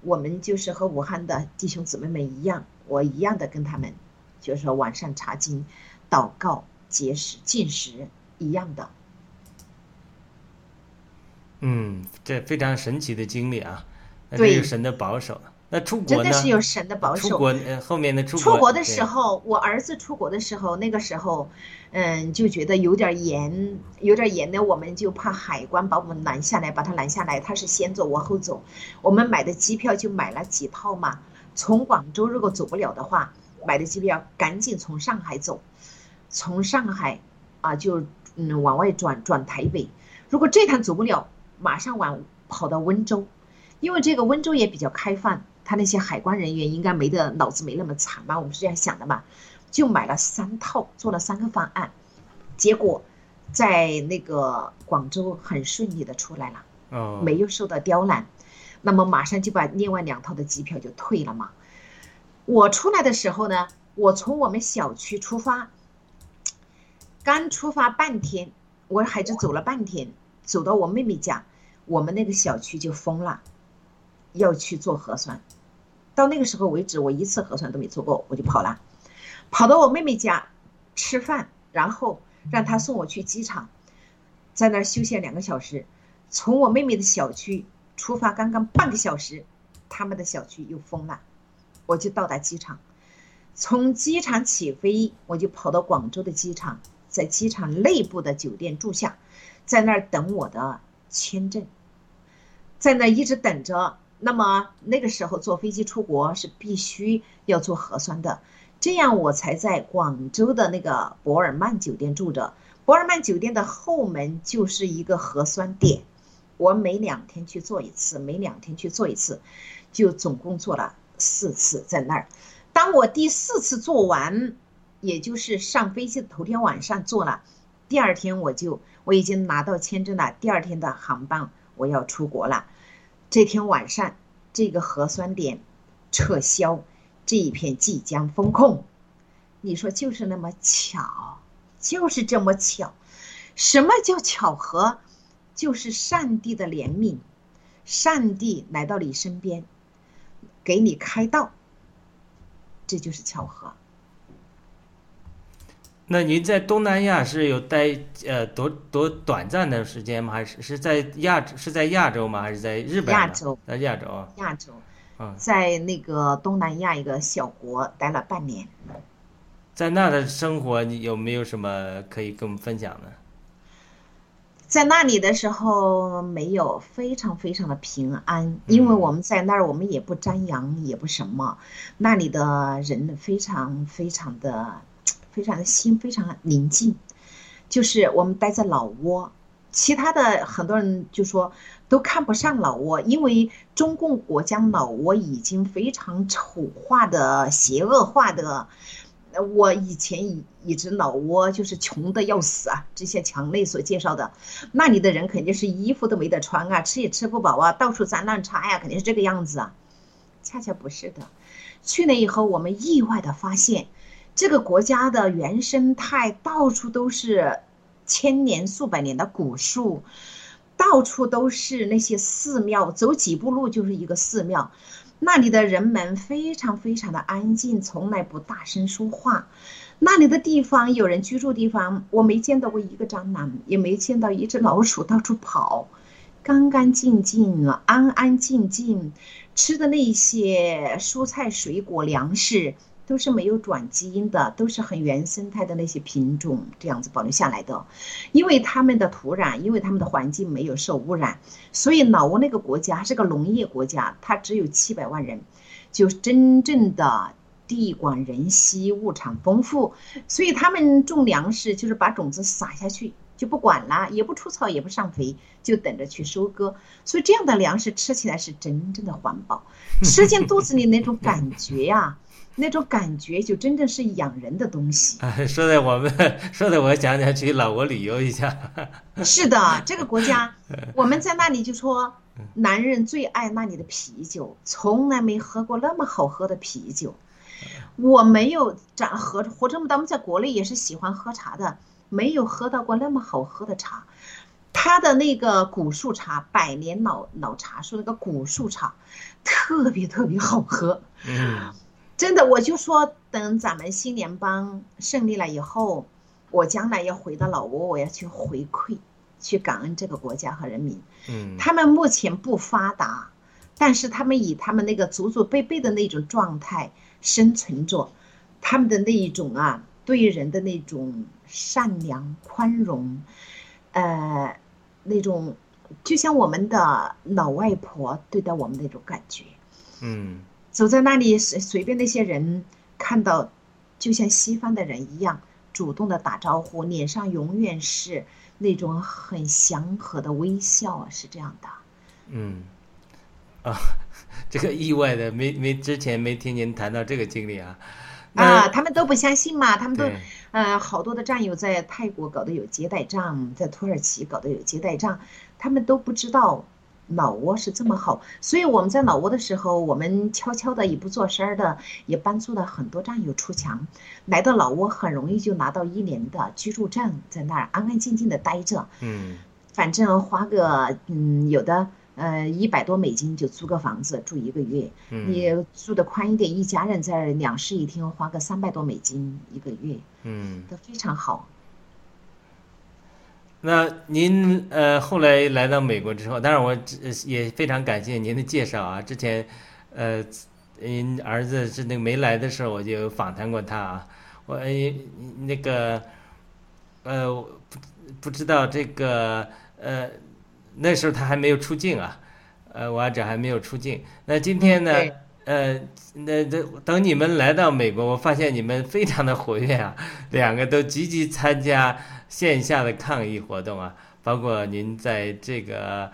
我们就是和武汉的弟兄姊妹们一样，我一样的跟他们，就是说晚上查经、祷告、节食、进食一样的。嗯，这非常神奇的经历啊！这是神的保守。那出国真？的是有神的保守。出国呃后面的出国出国的时候，我儿子出国的时候，那个时候，嗯，就觉得有点严，有点严的，我们就怕海关把我们拦下来，把他拦下来，他是先走，我后走。我们买的机票就买了几套嘛，从广州如果走不了的话，买的机票赶紧从上海走，从上海啊就嗯往外转转台北，如果这趟走不了，马上往跑到温州，因为这个温州也比较开放，他那些海关人员应该没的脑子没那么惨吧，我们是这样想的嘛，就买了三套，做了三个方案，结果在那个广州很顺利的出来了。哦，没有受到刁难，那么马上就把另外两套的机票就退了嘛。我出来的时候呢，我从我们小区出发，刚出发半天，我还是走了半天，走到我妹妹家，我们那个小区就封了，要去做核酸。到那个时候为止，我一次核酸都没做过，我就跑了，跑到我妹妹家吃饭，然后让她送我去机场，在那儿休息两个小时。从我妹妹的小区出发，刚刚半个小时，他们的小区又封了，我就到达机场。从机场起飞，我就跑到广州的机场，在机场内部的酒店住下，在那儿等我的签证，在那一直等着。那么那个时候坐飞机出国是必须要做核酸的，这样我才在广州的那个博尔曼酒店住着。博尔曼酒店的后门就是一个核酸点，我每两天去做一次，每两天去做一次，就总共做了四次在那儿。当我第四次做完，也就是上飞机头天晚上做了，第二天我就我已经拿到签证了，第二天的航班我要出国了。这天晚上，这个核酸点撤销，这一片即将封控。你说就是那么巧，就是这么巧。什么叫巧合？就是上帝的怜悯，上帝来到你身边，给你开道，这就是巧合。那您在东南亚是有待呃多多短暂的时间吗？还是是在亚是在亚洲吗？还是在日本？亚洲在亚洲啊，亚洲，嗯，在那个东南亚一个小国待了半年。在那的生活，你有没有什么可以跟我们分享的？在那里的时候没有非常非常的平安，因为我们在那儿，我们也不张扬，也不什么，那里的人非常非常的非常的心非常宁静，就是我们待在老挝，其他的很多人就说都看不上老挝，因为中共国将老挝已经非常丑化的、邪恶化的。我以前已已知老挝就是穷的要死啊，这些墙内所介绍的，那里的人肯定是衣服都没得穿啊，吃也吃不饱啊，到处脏乱差呀，肯定是这个样子啊。恰恰不是的，去了以后，我们意外的发现，这个国家的原生态到处都是千年数百年的古树，到处都是那些寺庙，走几步路就是一个寺庙。那里的人们非常非常的安静，从来不大声说话。那里的地方有人居住地方，我没见到过一个蟑螂，也没见到一只老鼠到处跑，干干净净，安安静静。吃的那些蔬菜、水果、粮食都是没有转基因的，都是很原生态的那些品种，这样子保留下来的。因为他们的土壤，因为他们的环境没有受污染，所以老挝那个国家是个农业国家，它只有七百万人，就真正的地广人稀，物产丰富，所以他们种粮食就是把种子撒下去。就不管了，也不除草，也不上肥，就等着去收割。所以这样的粮食吃起来是真正的环保，吃进肚子里那种感觉呀、那种感觉就真正是养人的东西。说的我们 说的我想想去老挝旅游一下。是的，这个国家，我们在那里就说，男人最爱那里的啤酒，从来没喝过那么好喝的啤酒。我没有长喝活这么大，我们在国内也是喜欢喝茶的，没有喝到过那么好喝的茶。他的那个古树茶，百年老老茶树那个古树茶，特别特别好喝。嗯，真的，我就说等咱们新联邦胜利了以后，我将来要回到老挝，我要去回馈，去感恩这个国家和人民。嗯，他们目前不发达，但是他们以他们那个祖祖辈辈的那种状态生存着，他们的那一种啊，对人的那种善良、宽容，呃，那种就像我们的老外婆对待我们那种感觉。嗯走在那里，随随便那些人看到，就像西方的人一样，主动的打招呼，脸上永远是那种很祥和的微笑啊，是这样的。嗯，啊，这个意外的没没之前没听您谈到这个经历啊。啊，他们都不相信嘛，他们都对，呃，好多的战友在泰国搞的有接待站，在土耳其搞的有接待站，他们都不知道老挝是这么好。所以我们在老挝的时候，我们悄悄的也不做声儿的，也帮助了很多战友出墙。来到老挝很容易就拿到一年的居住证，在那儿安安静静的待着，嗯反正花个嗯有的。呃，一百多美金就租个房子住一个月，嗯你住的宽一点，一家人在两室一厅，花个三百多美金一个月，嗯。都非常好。那您呃后来来到美国之后，当然我只也非常感谢您的介绍啊。之前呃您儿子是那个没来的时候，我就访谈过他啊。我呃那个呃不不知道这个呃那时候他还没有出境啊，呃我儿子还没有出境。那今天呢？对呃，那这等你们来到美国，我发现你们非常的活跃啊，两个都积极参加线下的抗议活动啊，包括您在这个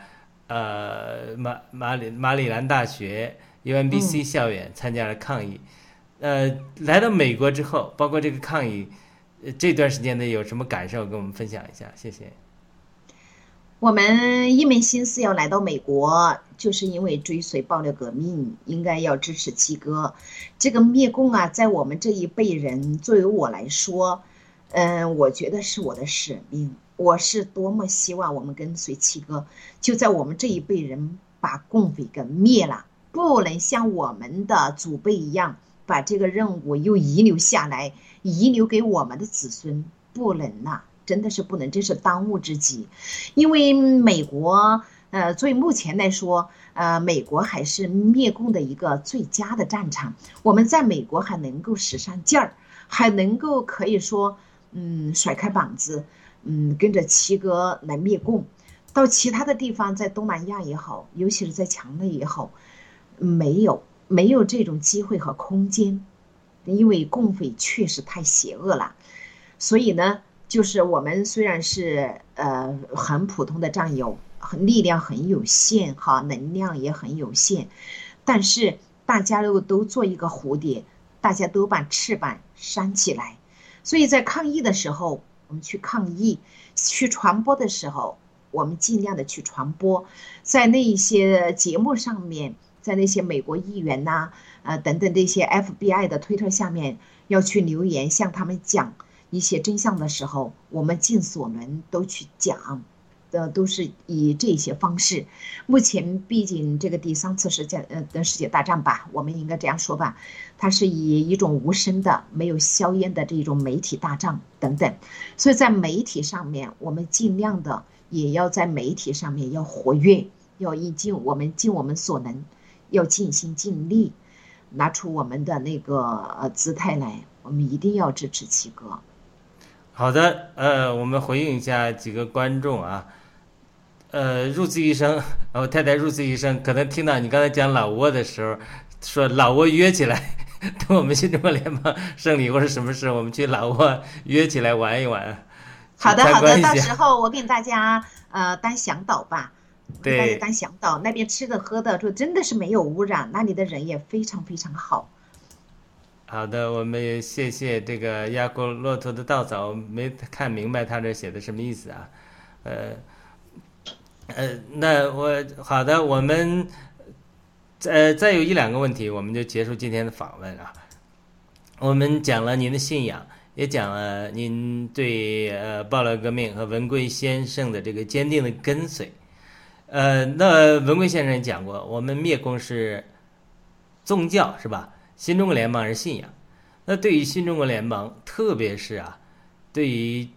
呃马马里马里兰大学 UMBC 校园参加了抗议，呃，来到美国之后，包括这个抗议，呃这段时间内有什么感受，跟我们分享一下，谢谢。我们一门心思要来到美国，就是因为追随暴力革命，应该要支持七哥。这个灭共啊，在我们这一辈人，作为我来说，嗯，我觉得是我的使命。我是多么希望我们跟随七哥，就在我们这一辈人把共匪给灭了，不能像我们的祖辈一样，把这个任务又遗留下来，遗留给我们的子孙，不能呐、真的是不能，这是当务之急。因为美国，呃，作为目前来说，呃，美国还是灭共的一个最佳的战场。我们在美国还能够使上劲儿，还能够可以说，嗯，甩开膀子，嗯，跟着七哥来灭共。到其他的地方，在东南亚也好，尤其是在墙内也好，没有没有这种机会和空间，因为共匪确实太邪恶了。所以呢，就是我们虽然是呃很普通的战友，很力量很有限哈，能量也很有限，但是大家都都做一个蝴蝶，大家都把翅膀扇起来，所以在抗议的时候，我们去抗议，去传播的时候，我们尽量的去传播，在那一些节目上面，在那些美国议员呐、呃等等这些 FBI 的推特下面要去留言，向他们讲。一些真相的时候，我们尽所能都去讲，的都是以这些方式。目前毕竟这个第三次世界呃的世界大战吧，我们应该这样说吧，它是以一种无声的、没有硝烟的这种媒体大战等等。所以在媒体上面，我们尽量的也要在媒体上面要活跃，要以尽我们尽我们所能，要尽心尽力，拿出我们的那个呃姿态来，我们一定要支持七哥。好的，呃，我们回应一下几个观众啊，呃，入字医生，呃我太太入字医生可能听到你刚才讲老挝的时候，说老挝约起来，等我们新中国联邦胜利或者什么时候，我们去老挝约起来玩一玩。好的，好的，到时候我给大家呃当向导吧，对家当向导，那边吃的喝的就真的是没有污染，那里的人也非常非常好。好的，我们也谢谢这个压过骆驼的稻草，没看明白他这写的什么意思啊？呃，呃，那我好的，我们呃再有一两个问题，我们就结束今天的访问啊。我们讲了您的信仰，也讲了您对呃暴乱革命和文贵先生的这个坚定的跟随。呃，那文贵先生讲过，我们灭共是宗教是吧？新中国联邦是信仰。那对于新中国联邦，特别是啊，对于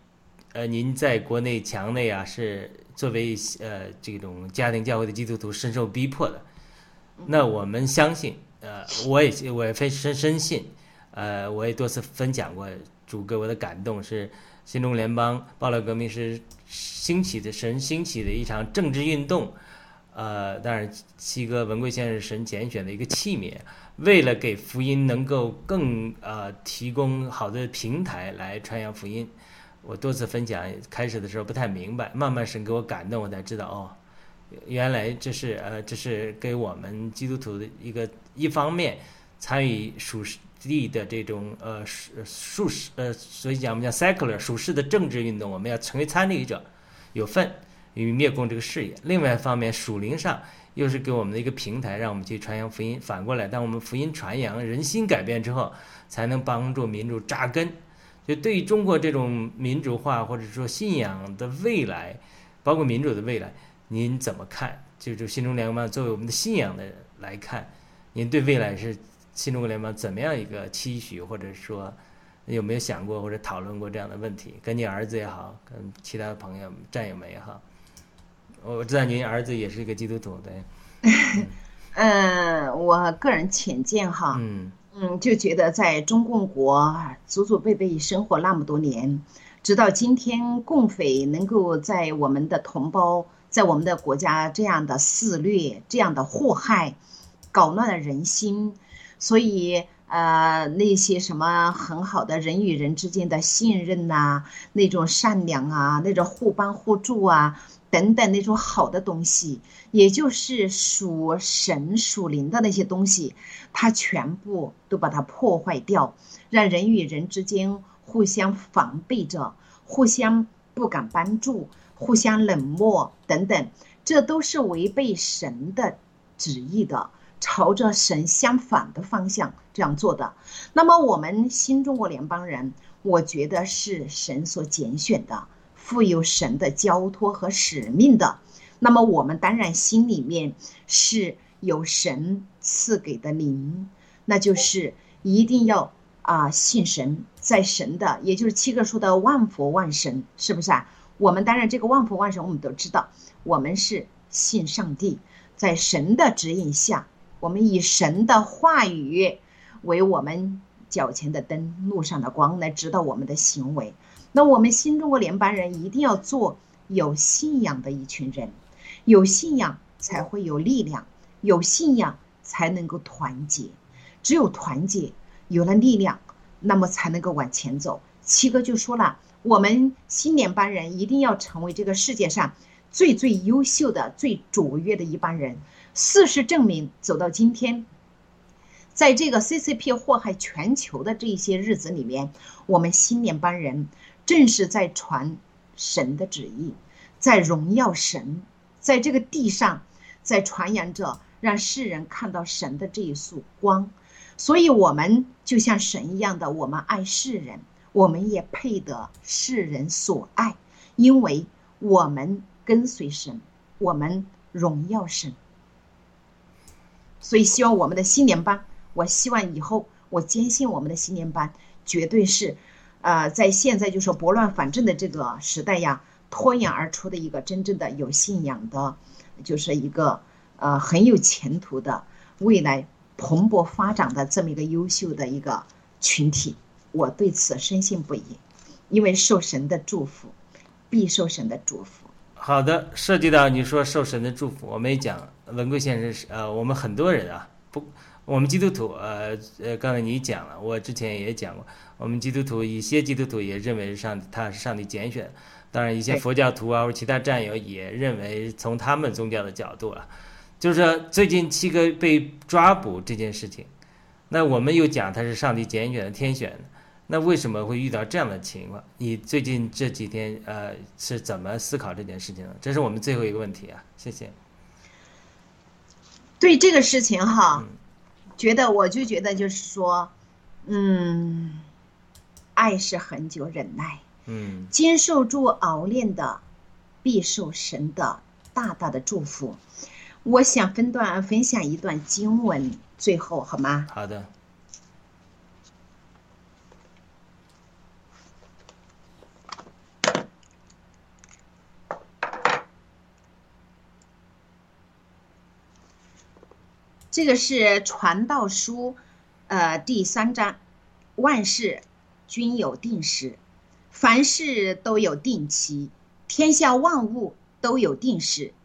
呃您在国内墙内啊，是作为呃这种家庭教会的基督徒深受逼迫的。那我们相信，呃，我也我也非深深信，呃，我也多次分享过主给我的感动是新中国联邦暴乱革命是兴起的神兴起的一场政治运动，呃，当然七哥文贵先生是神拣选的一个器皿，为了给福音能够更呃提供好的平台来传扬福音，我多次分享，开始的时候不太明白，慢慢神给我感动，我才知道哦。原来这是呃，这是给我们基督徒的一个一方面参与属地的这种呃属属世呃，所以讲我们叫 secular 属世的政治运动，我们要成为参与者，有份与灭共这个事业。另外一方面，属灵上又是给我们的一个平台，让我们去传扬福音。反过来，当我们福音传扬，人心改变之后，才能帮助民主扎根。就对于中国这种民主化或者说信仰的未来，包括民主的未来。您怎么看？就就新中国联邦作为我们的信仰的来看，您对未来是新中国联邦怎么样一个期许，或者说有没有想过或者讨论过这样的问题？跟你儿子也好，跟其他的朋友战友们也好，我知道您儿子也是一个基督徒，对。嗯，我个人浅见哈，嗯嗯，就觉得在中共国祖祖辈辈生活那么多年，直到今天，共匪能够在我们的同胞。在我们的国家这样的肆虐、这样的祸害，搞乱了人心，所以呃，那些什么很好的人与人之间的信任呐，那种善良啊，那种互帮互助啊，等等那种好的东西，也就是属神属灵的那些东西，它全部都把它破坏掉，让人与人之间互相防备着，互相不敢帮助。互相冷漠等等，这都是违背神的旨意的，朝着神相反的方向这样做的。那么我们新中国联邦人，我觉得是神所拣选的，富有神的交托和使命的。那么我们当然心里面是有神赐给的灵，那就是一定要啊信神，在神的，也就是七个说的万佛万神，是不是啊？我们当然，这个万佛万神，我们都知道，我们是信上帝，在神的指引下，我们以神的话语为我们脚前的灯，路上的光，来指导我们的行为。那我们新中国联邦人一定要做有信仰的一群人，有信仰才会有力量，有信仰才能够团结，只有团结，有了力量，那么才能够往前走。七哥就说了。我们新联邦人一定要成为这个世界上最最优秀的、最卓越的一帮人。事实证明，走到今天，在这个 CCP 祸害全球的这一些日子里面，我们新联邦人正是在传神的旨意，在荣耀神，在这个地上，在传扬着让世人看到神的这一束光。所以，我们就像神一样的，我们爱世人。我们也配得世人所爱，因为我们跟随神，我们荣耀神。所以，希望我们的新年班，我希望以后，我坚信我们的新年班绝对是，呃，在现在就说拨乱反正的这个时代呀，脱颖而出的一个真正的有信仰的，就是一个呃很有前途的未来蓬勃发展的这么一个优秀的一个群体。我对此深信不疑，因为受神的祝福，必受神的祝福。好的，涉及到你说受神的祝福，我们也讲文贵先生是呃，我们很多人啊，不，我们基督徒呃呃，刚才你讲了，我之前也讲过，我们基督徒一些基督徒也认为上他是上帝拣选，当然一些佛教徒啊或者其他战友也认为从他们宗教的角度啊，就是最近七个被抓捕这件事情，那我们又讲他是上帝拣选的天选。那为什么会遇到这样的情况？你最近这几天呃是怎么思考这件事情的？这是我们最后一个问题啊，谢谢。对这个事情哈，觉得我就觉得就是说，嗯，爱是恒久忍耐，嗯，经受住熬炼的，必受神的大大的祝福。我想分段分享一段经文，最后好吗？好的。这个是《传道书》，呃，第三章，万事均有定时，凡事都有定期，天下万物都有定时，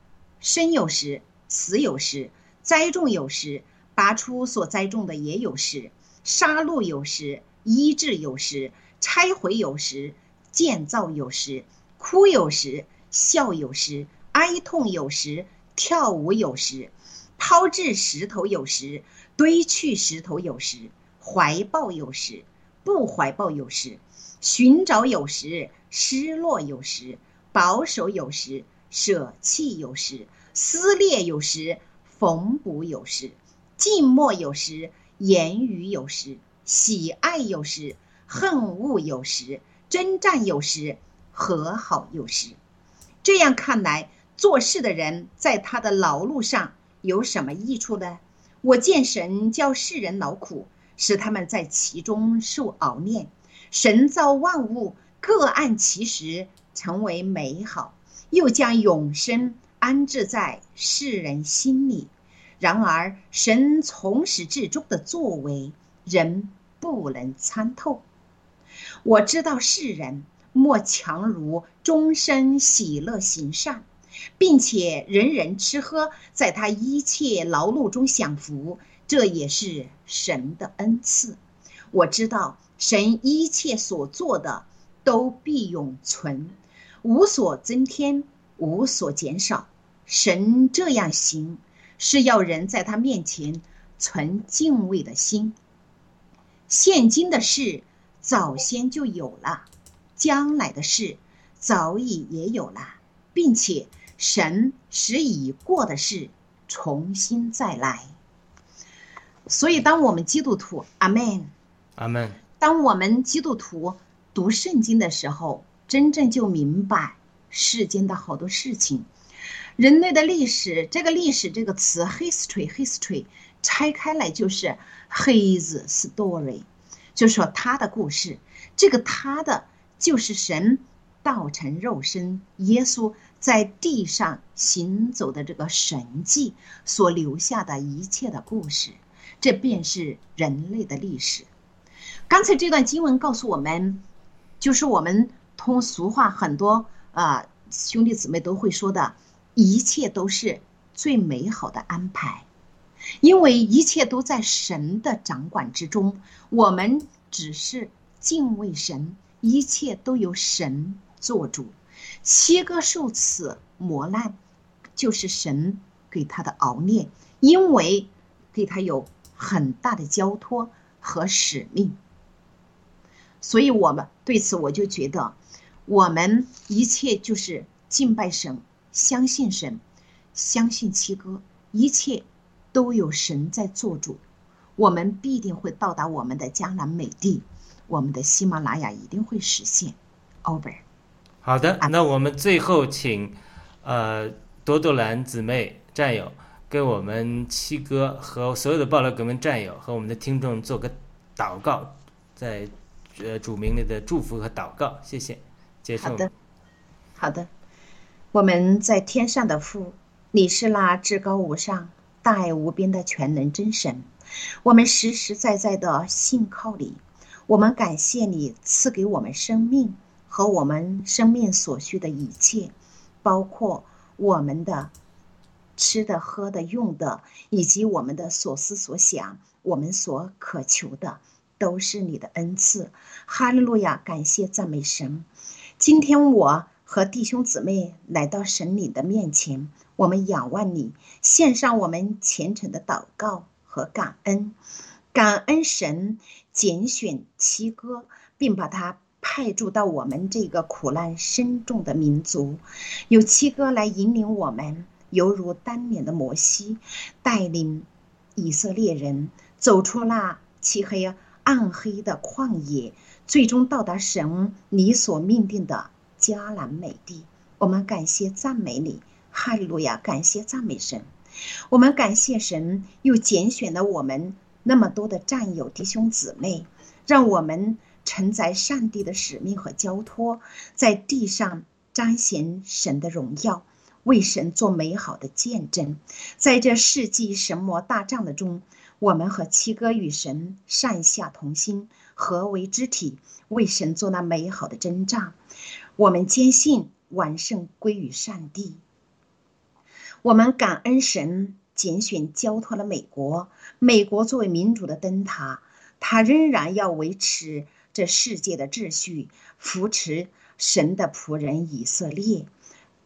生有时，死有时，栽种有时，拔出所栽种的也有时，杀戮有时，医治有时，拆毁有时，建造有时，哭有时，笑有时，哀痛有时，跳舞有时。抛掷石头有时，堆去石头有时，怀抱有时，不怀抱有时，寻找有时，失落有时，保守有时，舍弃有时，撕裂有时，缝补有时，静默有时，言语有时，喜爱有时，恨恶有时，征战有时，和好有时。这样看来，做事的人在他的劳碌上。有什么益处呢？我见神叫世人劳苦，使他们在其中受熬炼。神造万物，各按其时成为美好，又将永生安置在世人心里。然而，神从始至终的作为，人不能参透。我知道世人莫强如终身喜乐行善。并且人人吃喝，在他一切劳碌中享福，这也是神的恩赐。我知道神一切所做的都必永存，无所增添，无所减少。神这样行，是要人在他面前存敬畏的心。现今的事早先就有了，将来的事早已也有了，并且。神使已过的事重新再来，所以当我们基督徒，阿门，阿门。当我们基督徒读圣经的时候，真正就明白世间的好多事情，人类的历史。这个历史这个词，history，history，拆开来就是 his story，就说他的故事。这个他的就是神道成肉身，耶稣。在地上行走的这个神迹所留下的一切的故事，这便是人类的历史。刚才这段经文告诉我们，就是我们通俗话很多啊兄弟姊妹都会说的，一切都是最美好的安排，因为一切都在神的掌管之中，我们只是敬畏神，一切都由神做主。切割受此磨难，就是神给他的熬炼，因为给他有很大的交托和使命。所以，我们对此我就觉得，我们一切就是敬拜神，相信神，相信七哥，一切都有神在做主，我们必定会到达我们的迦南美地，我们的喜马拉雅一定会实现。Over。好的，那我们最后请，呃，朵朵兰姊妹战友给我们七哥和所有的暴乱革命战友和我们的听众做个祷告，在呃主名里的祝福和祷告，谢谢。结束。好的，好的。我们在天上的父，你是那至高无上、大爱无边的全能真神，我们实实在在的信靠你，我们感谢你赐给我们生命。和我们生命所需的一切，包括我们的吃的、喝的、用的，以及我们的所思所想，我们所渴求的，都是你的恩赐。哈利路亚！感谢赞美神。今天我和弟兄姊妹来到神你的面前，我们仰望你，献上我们虔诚的祷告和感恩。感恩神拣选七哥，并把他。派驻到我们这个苦难深重的民族，有七哥来引领我们，犹如当年的摩西，带领以色列人走出那漆黑暗黑的旷野，最终到达神你所命定的迦南美地。我们感谢赞美你，哈利路亚！感谢赞美神，我们感谢神又拣选了我们那么多的战友弟兄姊妹，让我们。承载上帝的使命和交托，在地上彰显神的荣耀。为神做美好的见证。在这世纪神魔大战的中，我们和七哥与神上下同心，合为肢体，为神做那美好的征战。我们坚信完胜归于上帝。我们感恩神拣选交托了美国，美国作为民主的灯塔，它仍然要维持这世界的秩序，扶持神的仆人以色列，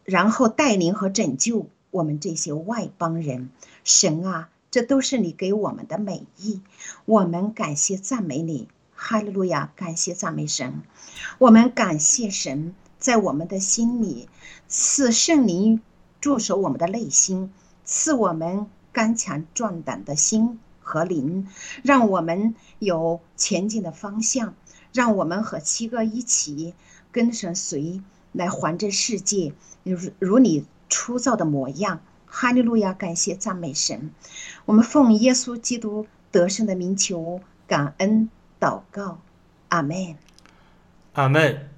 然后带领和拯救我们这些外邦人。神啊，这都是你给我们的美意，我们感谢赞美你，哈利路亚！感谢赞美神，我们感谢神在我们的心里赐圣灵。驻守我们的内心，赐我们刚强壮胆的心和灵，让我们有前进的方向，让我们和七哥一起跟神随来环这世界，如如你初造的模样。哈利路亚！感谢赞美神，我们奉耶稣基督得胜的名求，感恩祷告，阿门，阿门。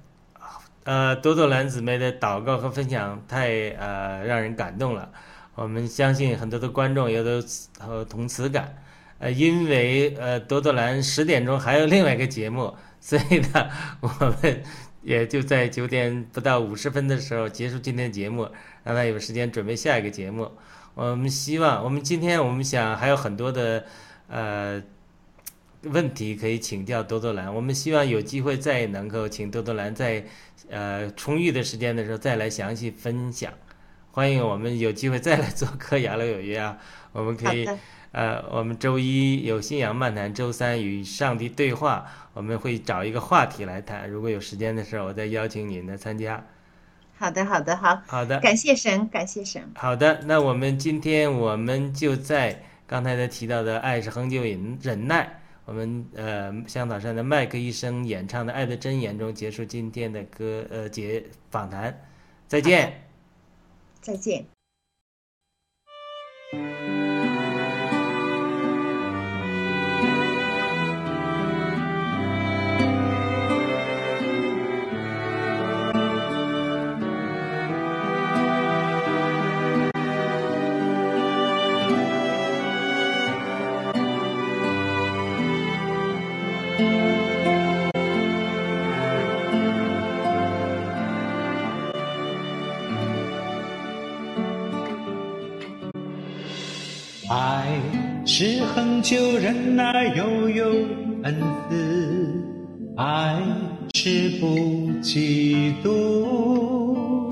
呃，朵朵兰姊妹的祷告和分享太呃让人感动了，我们相信很多的观众也都有同此感。呃，因为呃朵朵兰十点钟还有另外一个节目，所以呢，我们也就在九点不到五十分的时候结束今天的节目，让他有时间准备下一个节目。我们希望，我们今天我们想还有很多的呃。问题可以请教多多兰，我们希望有机会再能够请多多兰在，呃充裕的时间的时候再来详细分享。欢迎我们有机会再来做客《雅乐有约》啊，我们可以，呃，我们周一有信仰漫谈，周三与上帝对话，我们会找一个话题来谈。如果有时间的时候，我再邀请您来参加。好的，好的，好，好的，感谢神，感谢神。好的，那我们今天我们就在刚才的提到的“爱是恒久忍忍耐”。我们呃，香草山的麦克医生演唱的《爱的箴言》中结束今天的歌呃节访谈，再见，再见。恒久忍耐，又有恩慈；爱是不嫉妒，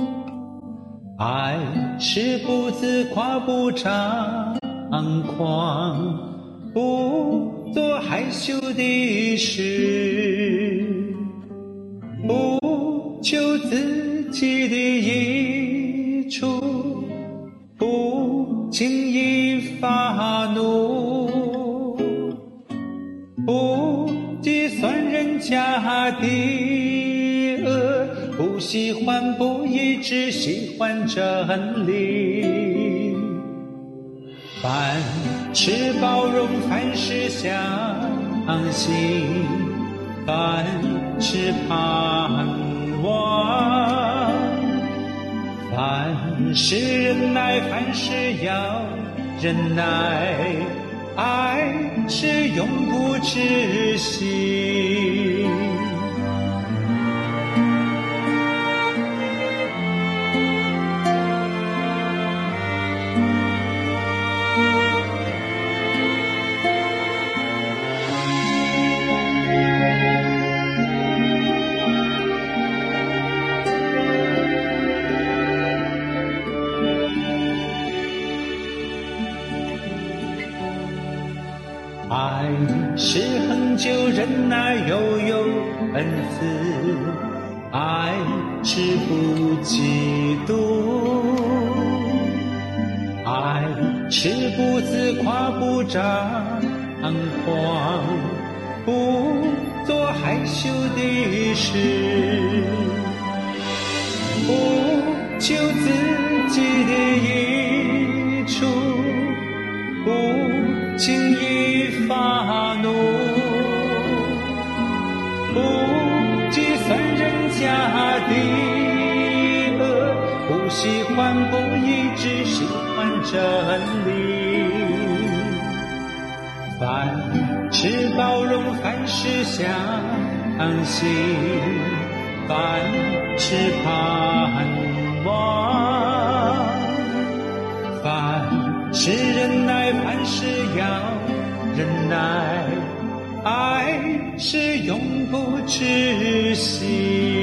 爱是不自夸，不张狂，不做害羞的事，不求自己的益处，不轻易发怒。不计算人家的恶，不喜欢不义，只喜欢真理。凡事包容，凡事相信，凡事盼望，凡事忍耐，凡事要忍耐。爱是永不止息。又有恩赐，爱是不嫉妒，爱是不自夸不张狂，不做害羞的事，不求自己的益处，不轻易发。喜欢不义，只喜欢真理。凡事包容，凡事相信，凡事盼望，凡事忍耐，凡事要忍耐，爱是永不止息。